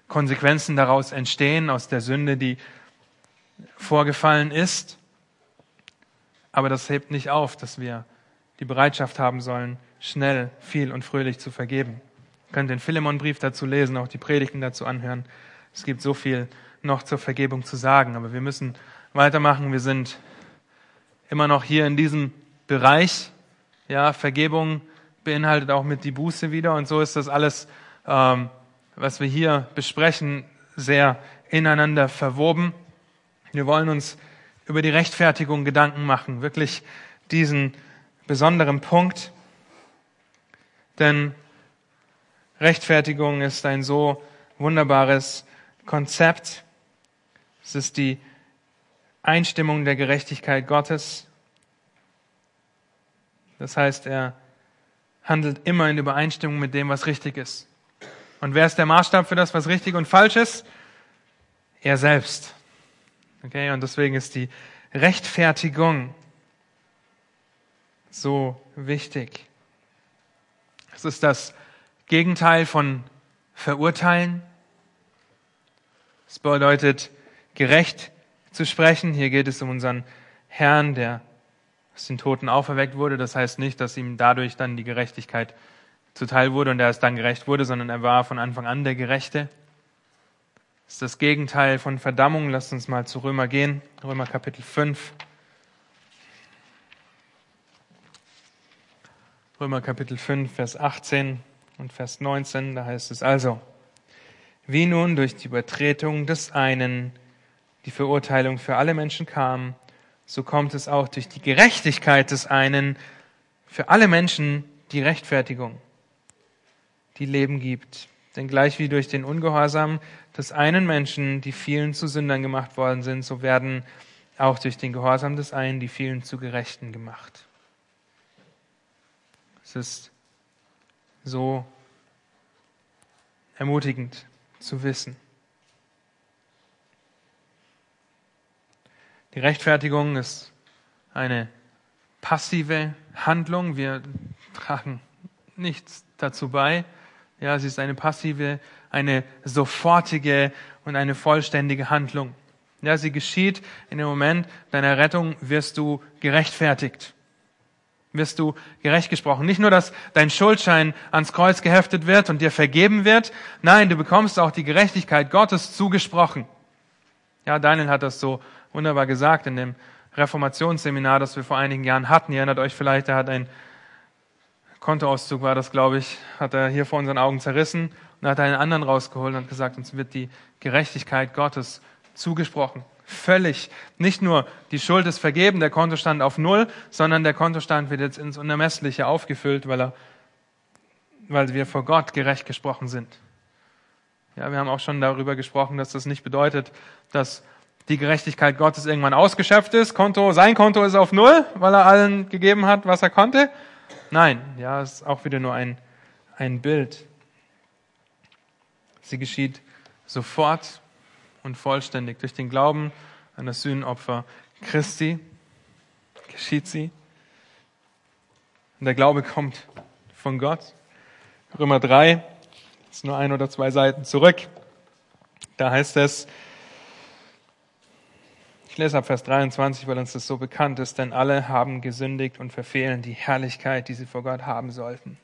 Speaker 1: Konsequenzen daraus entstehen aus der Sünde, die vorgefallen ist. Aber das hebt nicht auf, dass wir die Bereitschaft haben sollen, schnell, viel und fröhlich zu vergeben. Ihr könnt den Philemonbrief dazu lesen, auch die Predigten dazu anhören. Es gibt so viel noch zur Vergebung zu sagen, aber wir müssen weitermachen. Wir sind immer noch hier in diesem Bereich. Ja, Vergebung beinhaltet auch mit die Buße wieder und so ist das alles, ähm, was wir hier besprechen, sehr ineinander verwoben. Wir wollen uns über die Rechtfertigung Gedanken machen, wirklich diesen besonderen Punkt. Denn Rechtfertigung ist ein so wunderbares Konzept. Es ist die Einstimmung der Gerechtigkeit Gottes. Das heißt, er handelt immer in Übereinstimmung mit dem, was richtig ist. Und wer ist der Maßstab für das, was richtig und falsch ist? Er selbst. Okay, und deswegen ist die Rechtfertigung so wichtig. Es ist das Gegenteil von verurteilen. Es bedeutet, gerecht zu sprechen. Hier geht es um unseren Herrn, der aus den Toten auferweckt wurde. Das heißt nicht, dass ihm dadurch dann die Gerechtigkeit zuteil wurde und er es dann gerecht wurde, sondern er war von Anfang an der Gerechte. Das ist das Gegenteil von Verdammung. Lasst uns mal zu Römer gehen. Römer Kapitel 5. Römer Kapitel 5, Vers 18 und Vers 19. Da heißt es also, wie nun durch die Übertretung des einen die Verurteilung für alle Menschen kam, so kommt es auch durch die Gerechtigkeit des einen für alle Menschen die Rechtfertigung, die Leben gibt. Denn gleich wie durch den Ungehorsam des einen Menschen die vielen zu Sündern gemacht worden sind, so werden auch durch den Gehorsam des einen die vielen zu Gerechten gemacht. Es ist so ermutigend zu wissen. Die Rechtfertigung ist eine passive Handlung. Wir tragen nichts dazu bei. Ja, sie ist eine passive, eine sofortige und eine vollständige Handlung. Ja, sie geschieht in dem Moment deiner Rettung, wirst du gerechtfertigt. Wirst du gerecht gesprochen. Nicht nur, dass dein Schuldschein ans Kreuz geheftet wird und dir vergeben wird. Nein, du bekommst auch die Gerechtigkeit Gottes zugesprochen. Ja, Daniel hat das so wunderbar gesagt in dem Reformationsseminar, das wir vor einigen Jahren hatten. Ihr erinnert euch vielleicht, er hat ein Kontoauszug, war das, glaube ich, hat er hier vor unseren Augen zerrissen und hat einen anderen rausgeholt und gesagt, uns wird die Gerechtigkeit Gottes zugesprochen. Völlig. Nicht nur die Schuld ist vergeben, der Kontostand auf Null, sondern der Kontostand wird jetzt ins Unermessliche aufgefüllt, weil er, weil wir vor Gott gerecht gesprochen sind. Ja, wir haben auch schon darüber gesprochen, dass das nicht bedeutet, dass die Gerechtigkeit Gottes irgendwann ausgeschöpft ist. Konto, sein Konto ist auf Null, weil er allen gegeben hat, was er konnte. Nein, ja, es ist auch wieder nur ein, ein Bild. Sie geschieht sofort und vollständig durch den Glauben an das Sühnenopfer Christi geschieht sie. Und der Glaube kommt von Gott. Römer 3, ist nur ein oder zwei Seiten zurück. Da heißt es, ich lese ab Vers 23, weil uns das so bekannt ist, denn alle haben gesündigt und verfehlen die Herrlichkeit, die sie vor Gott haben sollten.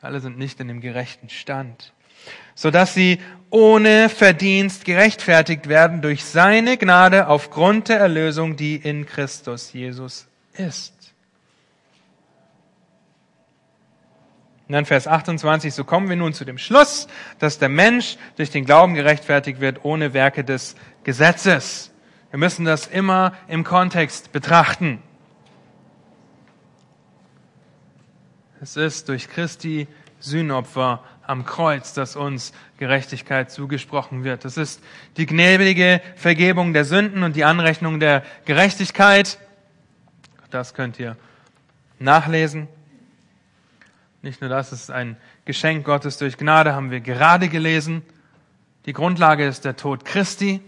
Speaker 1: Alle sind nicht in dem gerechten Stand, sodass sie ohne Verdienst gerechtfertigt werden durch seine Gnade aufgrund der Erlösung, die in Christus Jesus ist. Und dann Vers 28, so kommen wir nun zu dem Schluss, dass der Mensch durch den Glauben gerechtfertigt wird ohne Werke des Gesetzes. Wir müssen das immer im Kontext betrachten. Es ist durch Christi Sühnopfer am Kreuz, dass uns Gerechtigkeit zugesprochen wird. Es ist die gnädige Vergebung der Sünden und die Anrechnung der Gerechtigkeit. Das könnt ihr nachlesen. Nicht nur das, es ist ein Geschenk Gottes durch Gnade, haben wir gerade gelesen. Die Grundlage ist der Tod Christi.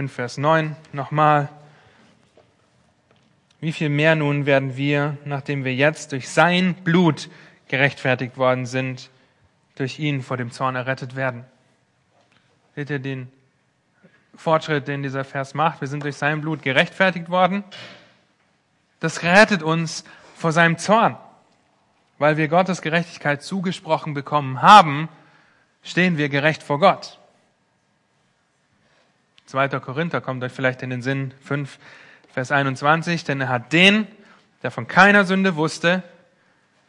Speaker 1: 5, Vers 9 nochmal. Wie viel mehr nun werden wir, nachdem wir jetzt durch sein Blut gerechtfertigt worden sind, durch ihn vor dem Zorn errettet werden? Seht ihr den Fortschritt, den dieser Vers macht? Wir sind durch sein Blut gerechtfertigt worden. Das rettet uns vor seinem Zorn. weil wir Gottes Gerechtigkeit zugesprochen bekommen haben, stehen wir gerecht vor Gott. 2. Korinther kommt euch vielleicht in den Sinn 5, Vers 21, denn er hat den, der von keiner Sünde wusste,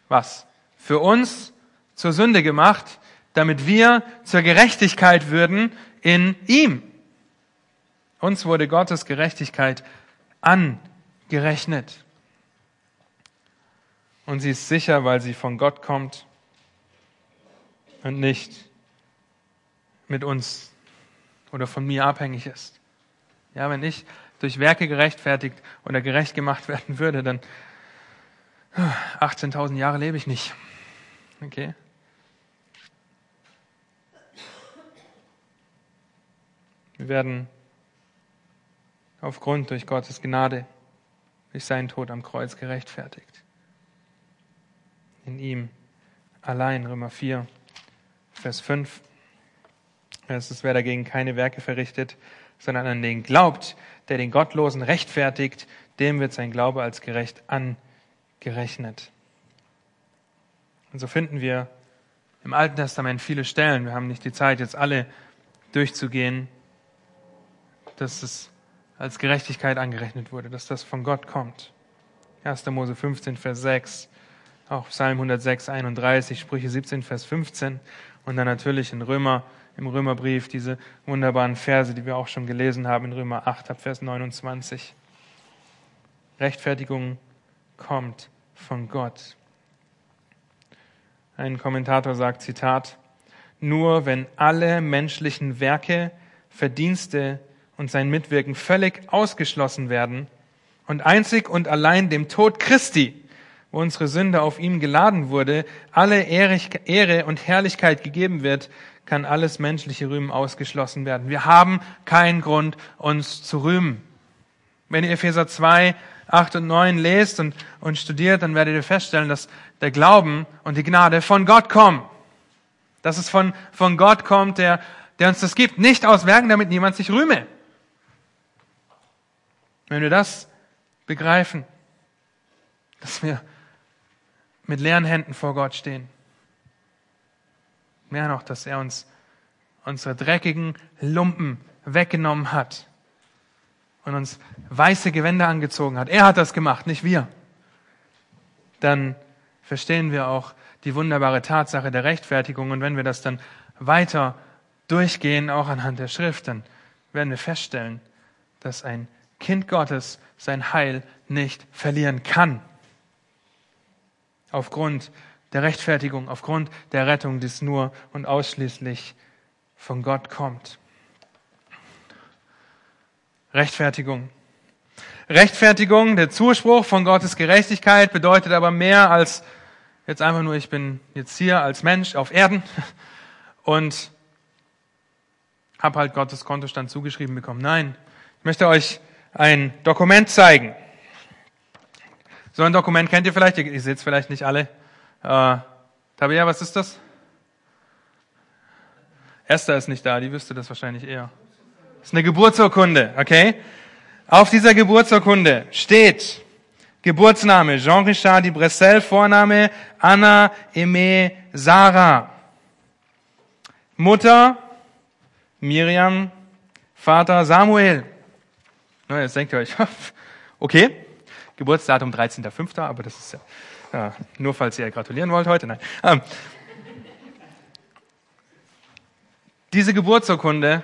Speaker 1: was? Für uns zur Sünde gemacht, damit wir zur Gerechtigkeit würden in ihm. Uns wurde Gottes Gerechtigkeit angerechnet. Und sie ist sicher, weil sie von Gott kommt und nicht mit uns oder von mir abhängig ist. Ja, wenn ich durch Werke gerechtfertigt oder gerecht gemacht (laughs) werden würde, dann 18.000 Jahre lebe ich nicht. Okay? Wir werden aufgrund durch Gottes Gnade, durch seinen Tod am Kreuz gerechtfertigt. In ihm allein, Römer 4, Vers 5. Es wer dagegen keine Werke verrichtet, sondern an den glaubt, der den Gottlosen rechtfertigt, dem wird sein Glaube als gerecht angerechnet. Und so finden wir im Alten Testament viele Stellen, wir haben nicht die Zeit, jetzt alle durchzugehen, dass es als Gerechtigkeit angerechnet wurde, dass das von Gott kommt. 1. Mose 15, Vers 6, auch Psalm 106, 31, Sprüche 17, Vers 15 und dann natürlich in Römer, im Römerbrief diese wunderbaren Verse, die wir auch schon gelesen haben in Römer 8, Vers 29. Rechtfertigung kommt von Gott. Ein Kommentator sagt, Zitat, nur wenn alle menschlichen Werke, Verdienste und sein Mitwirken völlig ausgeschlossen werden und einzig und allein dem Tod Christi, wo unsere Sünde auf ihm geladen wurde, alle Ehre und Herrlichkeit gegeben wird, kann alles menschliche Rühmen ausgeschlossen werden. Wir haben keinen Grund, uns zu rühmen. Wenn ihr Epheser 2, 8 und 9 lest und, und studiert, dann werdet ihr feststellen, dass der Glauben und die Gnade von Gott kommen. Dass es von, von Gott kommt, der, der uns das gibt. Nicht aus Werken, damit niemand sich rühme. Wenn wir das begreifen, dass wir mit leeren Händen vor Gott stehen. Mehr noch, dass er uns unsere dreckigen Lumpen weggenommen hat und uns weiße Gewänder angezogen hat. Er hat das gemacht, nicht wir. Dann verstehen wir auch die wunderbare Tatsache der Rechtfertigung. Und wenn wir das dann weiter durchgehen, auch anhand der Schrift, dann werden wir feststellen, dass ein Kind Gottes sein Heil nicht verlieren kann. Aufgrund der Rechtfertigung, aufgrund der Rettung, die es nur und ausschließlich von Gott kommt. Rechtfertigung. Rechtfertigung, der Zuspruch von Gottes Gerechtigkeit bedeutet aber mehr als jetzt einfach nur, ich bin jetzt hier als Mensch auf Erden (laughs) und habe halt Gottes Kontostand zugeschrieben bekommen. Nein, ich möchte euch ein Dokument zeigen. So ein Dokument kennt ihr vielleicht, ihr, seht es vielleicht nicht alle. Äh, Tabea, was ist das? Esther ist nicht da, die wüsste das wahrscheinlich eher. Das ist eine Geburtsurkunde, okay? Auf dieser Geburtsurkunde steht Geburtsname Jean-Richard de Bressel, Vorname Anna Aimee Sarah. Mutter Miriam, Vater Samuel. Na, jetzt denkt ihr euch, (laughs) okay, Geburtsdatum 13.05., aber das ist ja, ja, nur falls ihr gratulieren wollt heute. Nein. Ähm, diese Geburtsurkunde,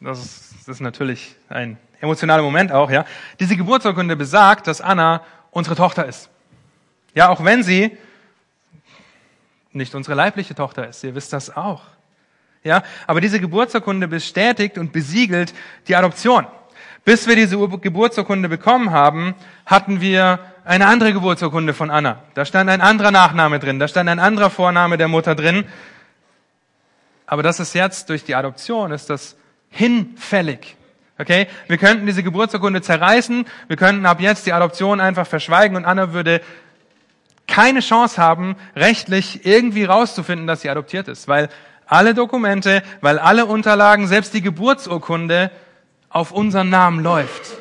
Speaker 1: das ist, das ist natürlich ein emotionaler Moment auch, ja. Diese Geburtsurkunde besagt, dass Anna unsere Tochter ist. Ja, auch wenn sie nicht unsere leibliche Tochter ist. Ihr wisst das auch. Ja, aber diese Geburtsurkunde bestätigt und besiegelt die Adoption. Bis wir diese Geburtsurkunde bekommen haben, hatten wir eine andere Geburtsurkunde von Anna. Da stand ein anderer Nachname drin, da stand ein anderer Vorname der Mutter drin. Aber das ist jetzt durch die Adoption, ist das hinfällig. Okay? Wir könnten diese Geburtsurkunde zerreißen, wir könnten ab jetzt die Adoption einfach verschweigen und Anna würde keine Chance haben, rechtlich irgendwie rauszufinden, dass sie adoptiert ist, weil alle Dokumente, weil alle Unterlagen, selbst die Geburtsurkunde auf unseren Namen läuft.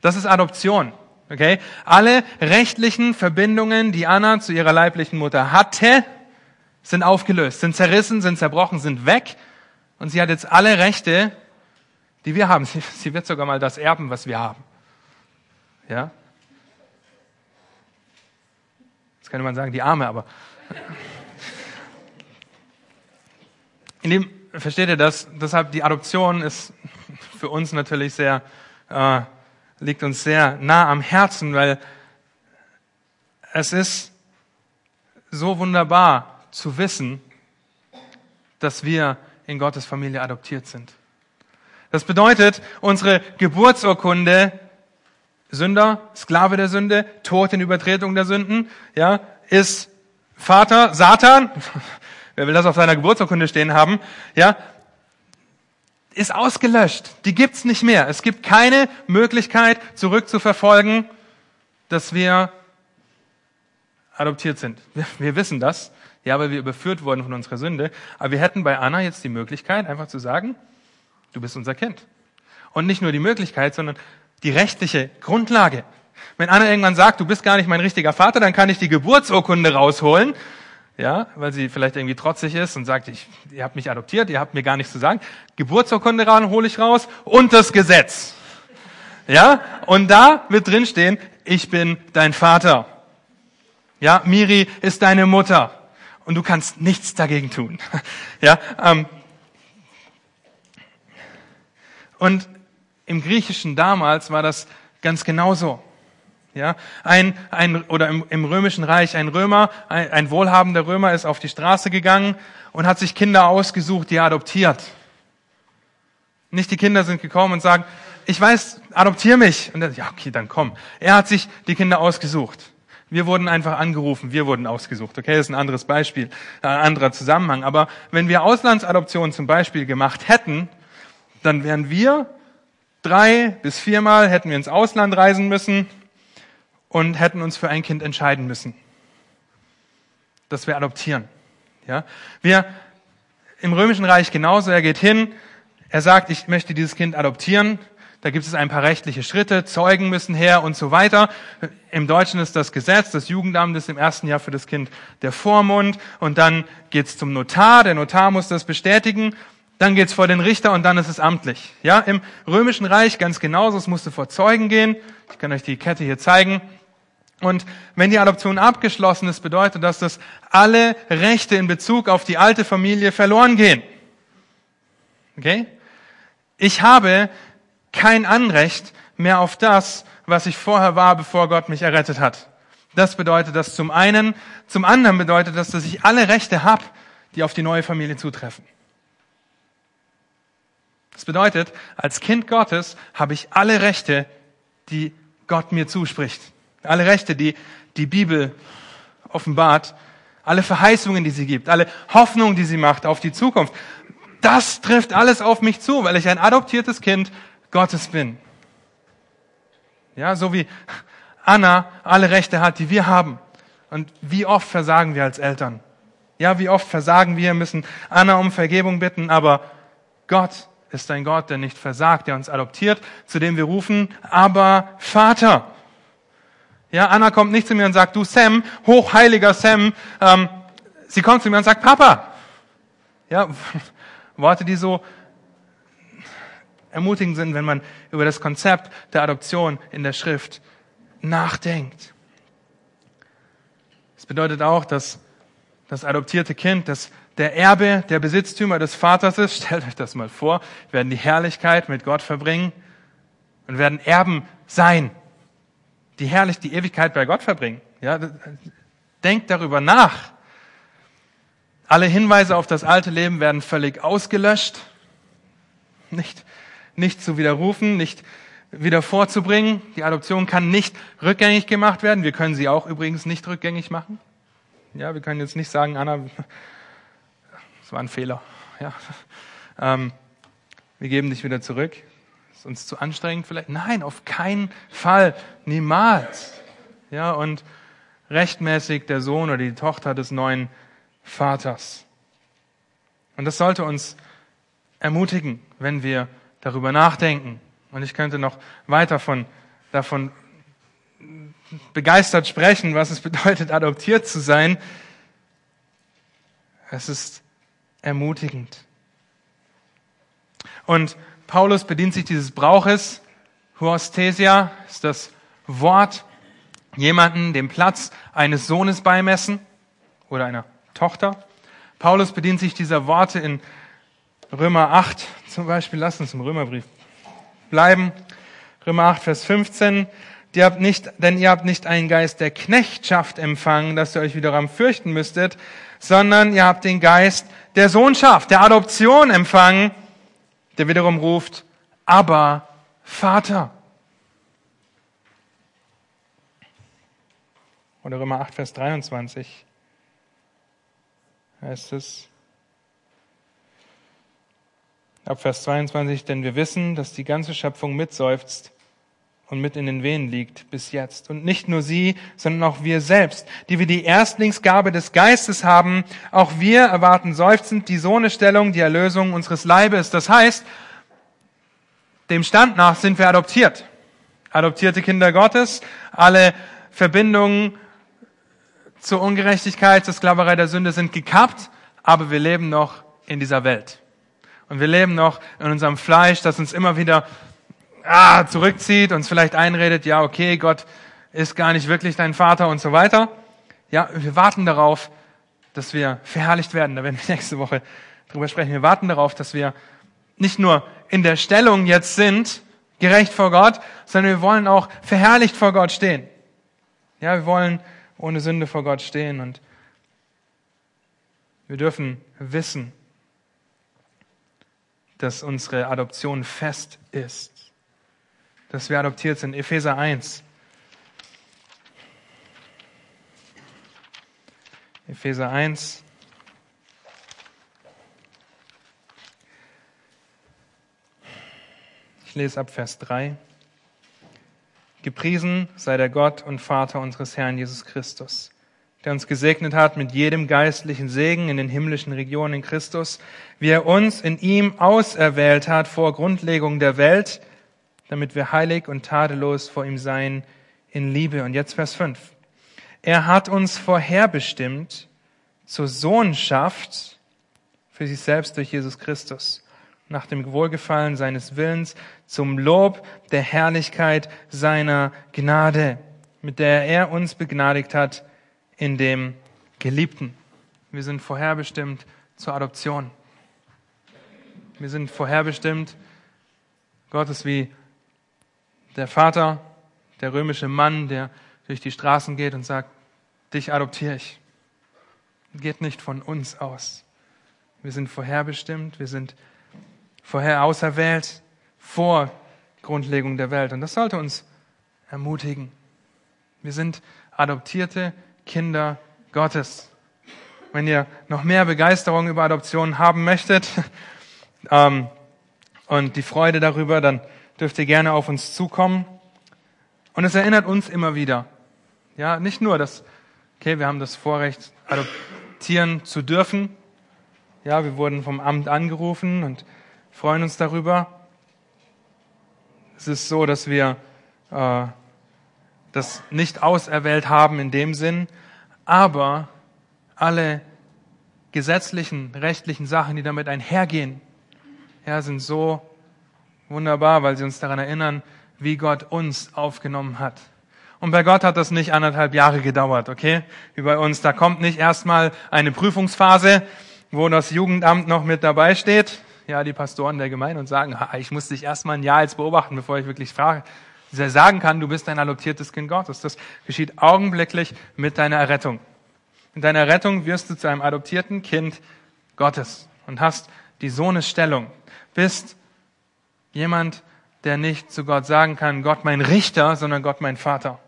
Speaker 1: Das ist Adoption. Okay? Alle rechtlichen Verbindungen, die Anna zu ihrer leiblichen Mutter hatte, sind aufgelöst, sind zerrissen, sind zerbrochen, sind weg. Und sie hat jetzt alle Rechte, die wir haben. (laughs) Sie, sie wird sogar mal das erben, was wir haben. Ja? Jetzt könnte man sagen, die Arme, aber. (laughs) In dem, versteht ihr das? Deshalb die Adoption ist für uns natürlich sehr, äh, liegt uns sehr nah am Herzen, weil es ist so wunderbar zu wissen, dass wir in Gottes Familie adoptiert sind. Das bedeutet, unsere Geburtsurkunde, Sünder, Sklave der Sünde, Tod in Übertretung der Sünden, ja, ist Vater, Satan, wer will das auf seiner Geburtsurkunde stehen haben, ja, ist ausgelöscht. Die gibt's nicht mehr. Es gibt keine Möglichkeit, zurückzuverfolgen, dass wir adoptiert sind. Wir, wir wissen das, ja, weil wir überführt wurden von unserer Sünde. Aber wir hätten bei Anna jetzt die Möglichkeit, einfach zu sagen, du bist unser Kind. Und nicht nur die Möglichkeit, sondern die rechtliche Grundlage. Wenn Anna irgendwann sagt, du bist gar nicht mein richtiger Vater, dann kann ich die Geburtsurkunde rausholen, ja, weil sie vielleicht irgendwie trotzig ist und sagt, ich, ihr habt mich adoptiert, ihr habt mir gar nichts zu sagen. Geburtsurkunde ran, hole ich raus und das Gesetz. Ja, und da wird drinstehen, ich bin dein Vater. Ja, Miri ist deine Mutter und du kannst nichts dagegen tun. (laughs) Ja, ähm, und im Griechischen damals war das ganz genauso. Ja, ein, ein, oder im, im römischen Reich ein Römer, ein, ein wohlhabender Römer ist auf die Straße gegangen und hat sich Kinder ausgesucht, die er adoptiert. Nicht die Kinder sind gekommen und sagen, ich weiß, adoptier mich. Und er, ja, okay, dann komm. Er hat sich die Kinder ausgesucht. Wir wurden einfach angerufen, wir wurden ausgesucht. Okay, das ist ein anderes Beispiel, ein anderer Zusammenhang. Aber wenn wir Auslandsadoptionen zum Beispiel gemacht hätten, dann wären wir drei bis viermal hätten wir ins Ausland reisen müssen und hätten uns für ein Kind entscheiden müssen, das wir adoptieren. Ja, wir im Römischen Reich genauso. Er geht hin, er sagt, ich möchte dieses Kind adoptieren. Da gibt es ein paar rechtliche Schritte, Zeugen müssen her und so weiter. Im Deutschen ist das Gesetz, das Jugendamt ist im ersten Jahr für das Kind der Vormund und dann geht's zum Notar, der Notar muss das bestätigen dann geht's vor den Richter und dann ist es amtlich. Ja, im Römischen Reich ganz genauso, es musste vor Zeugen gehen. Ich kann euch die Kette hier zeigen. Und wenn die Adoption abgeschlossen ist, bedeutet das, dass alle Rechte in Bezug auf die alte Familie verloren gehen. Okay? Ich habe kein Anrecht mehr auf das, was ich vorher war, bevor Gott mich errettet hat. Das bedeutet das zum einen. Zum anderen bedeutet das, dass ich alle Rechte habe, die auf die neue Familie zutreffen. Das bedeutet, als Kind Gottes habe ich alle Rechte, die Gott mir zuspricht. Alle Rechte, die die Bibel offenbart. Alle Verheißungen, die sie gibt. Alle Hoffnungen, die sie macht auf die Zukunft. Das trifft alles auf mich zu, weil ich ein adoptiertes Kind Gottes bin. Ja, so wie Anna alle Rechte hat, die wir haben. Und wie oft versagen wir als Eltern? Ja, wie oft versagen wir, müssen Anna um Vergebung bitten, aber Gott ist ein Gott, der nicht versagt, der uns adoptiert, zu dem wir rufen, aber Vater. Ja, Anna kommt nicht zu mir und sagt, du Sam, hochheiliger Sam. Ähm, sie kommt zu mir und sagt, Papa. Ja, (laughs) Worte, die so ermutigend sind, wenn man über das Konzept der Adoption in der Schrift nachdenkt. Es bedeutet auch, dass das adoptierte Kind, das der Erbe, der Besitztümer des Vaters ist. (laughs) Stellt euch das mal vor. Werden die Herrlichkeit mit Gott verbringen und werden Erben sein. Die herrlich die Ewigkeit bei Gott verbringen. Ja, denkt darüber nach. Alle Hinweise auf das alte Leben werden völlig ausgelöscht. Nicht, nicht zu widerrufen, nicht wieder vorzubringen. Die Adoption kann nicht rückgängig gemacht werden. Wir können sie auch übrigens nicht rückgängig machen. Ja, wir können jetzt nicht sagen, Anna, das war ein Fehler. Ja. Ähm, wir geben dich wieder zurück. Ist uns zu anstrengend vielleicht? Nein, auf keinen Fall. Niemals. Ja, und rechtmäßig der Sohn oder die Tochter des neuen Vaters. Und das sollte uns ermutigen, wenn wir darüber nachdenken. Und ich könnte noch weiter von, davon begeistert sprechen, was es bedeutet, adoptiert zu sein. Es ist ermutigend. Und Paulus bedient sich dieses Brauches. Huosthesia ist das Wort, jemanden den Platz eines Sohnes beimessen oder einer Tochter. Paulus bedient sich dieser Worte in Römer 8 zum Beispiel. Lass uns im Römerbrief bleiben. Römer 8, Vers 15. Ihr habt nicht, denn ihr habt nicht einen Geist der Knechtschaft empfangen, dass ihr euch wiederum fürchten müsstet, sondern ihr habt den Geist der Sohnschaft, der Adoption empfangen, der wiederum ruft, aber Vater. Oder Römer 8, Vers 23 heißt es, ab Vers 22, denn wir wissen, dass die ganze Schöpfung mitseufzt und mit in den Wehen liegt bis jetzt. Und nicht nur sie, sondern auch wir selbst, die wir die Erstlingsgabe des Geistes haben, auch wir erwarten seufzend die Sohnestellung, die Erlösung unseres Leibes. Das heißt, dem Stand nach sind wir adoptiert. Adoptierte Kinder Gottes, alle Verbindungen zur Ungerechtigkeit, zur Sklaverei der Sünde sind gekappt, aber wir leben noch in dieser Welt. Und wir leben noch in unserem Fleisch, das uns immer wieder ah, zurückzieht, uns vielleicht einredet, ja, okay, Gott ist gar nicht wirklich dein Vater und so weiter. Ja, wir warten darauf, dass wir verherrlicht werden. Da werden wir (laughs) nächste Woche drüber sprechen. Wir warten darauf, dass wir nicht nur in der Stellung jetzt sind, gerecht vor Gott, sondern wir wollen auch verherrlicht vor Gott stehen. Ja, wir wollen ohne Sünde vor Gott stehen und wir dürfen wissen, dass unsere Adoption fest ist dass wir adoptiert sind. Epheser 1. Epheser 1. Ich lese ab Vers 3. Gepriesen sei der Gott und Vater unseres Herrn Jesus Christus, der uns gesegnet hat mit jedem geistlichen Segen in den himmlischen Regionen in Christus, wie er uns in ihm auserwählt hat vor Grundlegung der Welt, damit wir heilig und tadellos vor ihm sein in Liebe. Und jetzt Vers 5. Er hat uns vorherbestimmt zur Sohnschaft für sich selbst durch Jesus Christus, nach dem Wohlgefallen seines Willens, zum Lob der Herrlichkeit seiner Gnade, mit der er uns begnadigt hat in dem Geliebten. Wir sind vorherbestimmt zur Adoption. Wir sind vorherbestimmt. Gott ist wie der Vater, der römische Mann, der durch die Straßen geht und sagt, dich adoptiere ich. Geht nicht von uns aus. Wir sind vorherbestimmt, wir sind vorher auserwählt, vor Grundlegung der Welt. Und das sollte uns ermutigen. Wir sind adoptierte Kinder Gottes. Wenn ihr noch mehr Begeisterung über Adoption haben möchtet (laughs) ähm, und die Freude darüber, dann dürft ihr gerne auf uns zukommen. Und es erinnert uns immer wieder. Ja, nicht nur, dass, okay, wir haben das Vorrecht, adoptieren zu dürfen. Ja, wir wurden vom Amt angerufen und freuen uns darüber. Es ist so, dass wir äh, das nicht auserwählt haben in dem Sinn, aber alle gesetzlichen, rechtlichen Sachen, die damit einhergehen, ja, sind so Wunderbar, weil sie uns daran erinnern, wie Gott uns aufgenommen hat. Und bei Gott hat das nicht anderthalb Jahre gedauert, okay? Wie bei uns. Da kommt nicht erstmal eine Prüfungsphase, wo das Jugendamt noch mit dabei steht. Ja, die Pastoren der Gemeinde und sagen, ich muss dich erstmal ein Jahr jetzt beobachten, bevor ich wirklich frage, sagen kann, du bist ein adoptiertes Kind Gottes. Das geschieht augenblicklich mit deiner Errettung. Mit deiner Errettung wirst du zu einem adoptierten Kind Gottes und hast die Sohnesstellung, bist Jemand, der nicht zu Gott sagen kann, Gott mein Richter, sondern Gott mein Vater.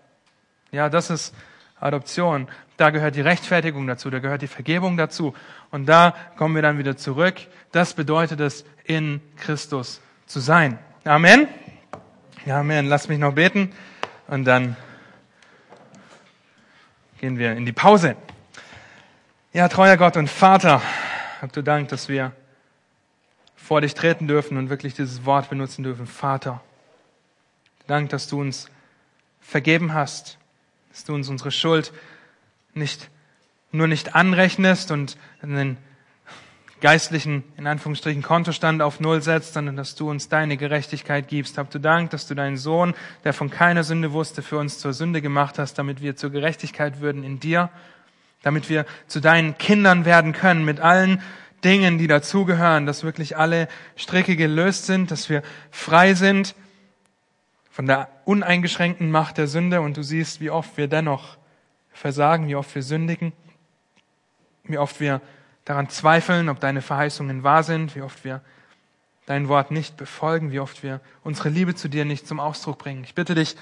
Speaker 1: Ja, das ist Adoption. Da gehört die Rechtfertigung dazu, da gehört die Vergebung dazu. Und da kommen wir dann wieder zurück. Das bedeutet es, in Christus zu sein. Amen. Ja, Amen. Lass mich noch beten und dann gehen wir in die Pause. Ja, treuer Gott und Vater, hab du Dank, dass wir vor dich treten dürfen und wirklich dieses Wort benutzen dürfen. Vater, Dank, dass du uns vergeben hast, dass du uns unsere Schuld nicht, nur nicht anrechnest und einen geistlichen, in Anführungsstrichen, Kontostand auf Null setzt, sondern dass du uns deine Gerechtigkeit gibst. Hab du Dank, dass du deinen Sohn, der von keiner Sünde wusste, für uns zur Sünde gemacht hast, damit wir zur Gerechtigkeit würden in dir, damit wir zu deinen Kindern werden können mit allen Dingen, die dazugehören, dass wirklich alle Stricke gelöst sind, dass wir frei sind von der uneingeschränkten Macht der Sünde und du siehst, wie oft wir dennoch versagen, wie oft wir sündigen, wie oft wir daran zweifeln, ob deine Verheißungen wahr sind, wie oft wir dein Wort nicht befolgen, wie oft wir unsere Liebe zu dir nicht zum Ausdruck bringen. Ich bitte dich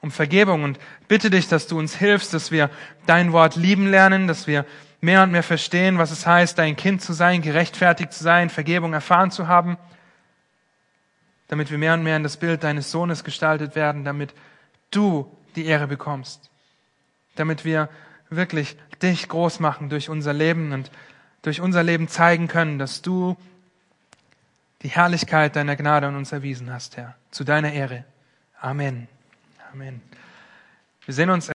Speaker 1: um Vergebung und bitte dich, dass du uns hilfst, dass wir dein Wort lieben lernen, dass wir mehr und mehr verstehen, was es heißt, dein Kind zu sein, gerechtfertigt zu sein, Vergebung erfahren zu haben, damit wir mehr und mehr in das Bild deines Sohnes gestaltet werden, damit du die Ehre bekommst, damit wir wirklich dich groß machen durch unser Leben und durch unser Leben zeigen können, dass du die Herrlichkeit deiner Gnade an uns erwiesen hast, Herr. Zu deiner Ehre. Amen. Amen. Wir sehen uns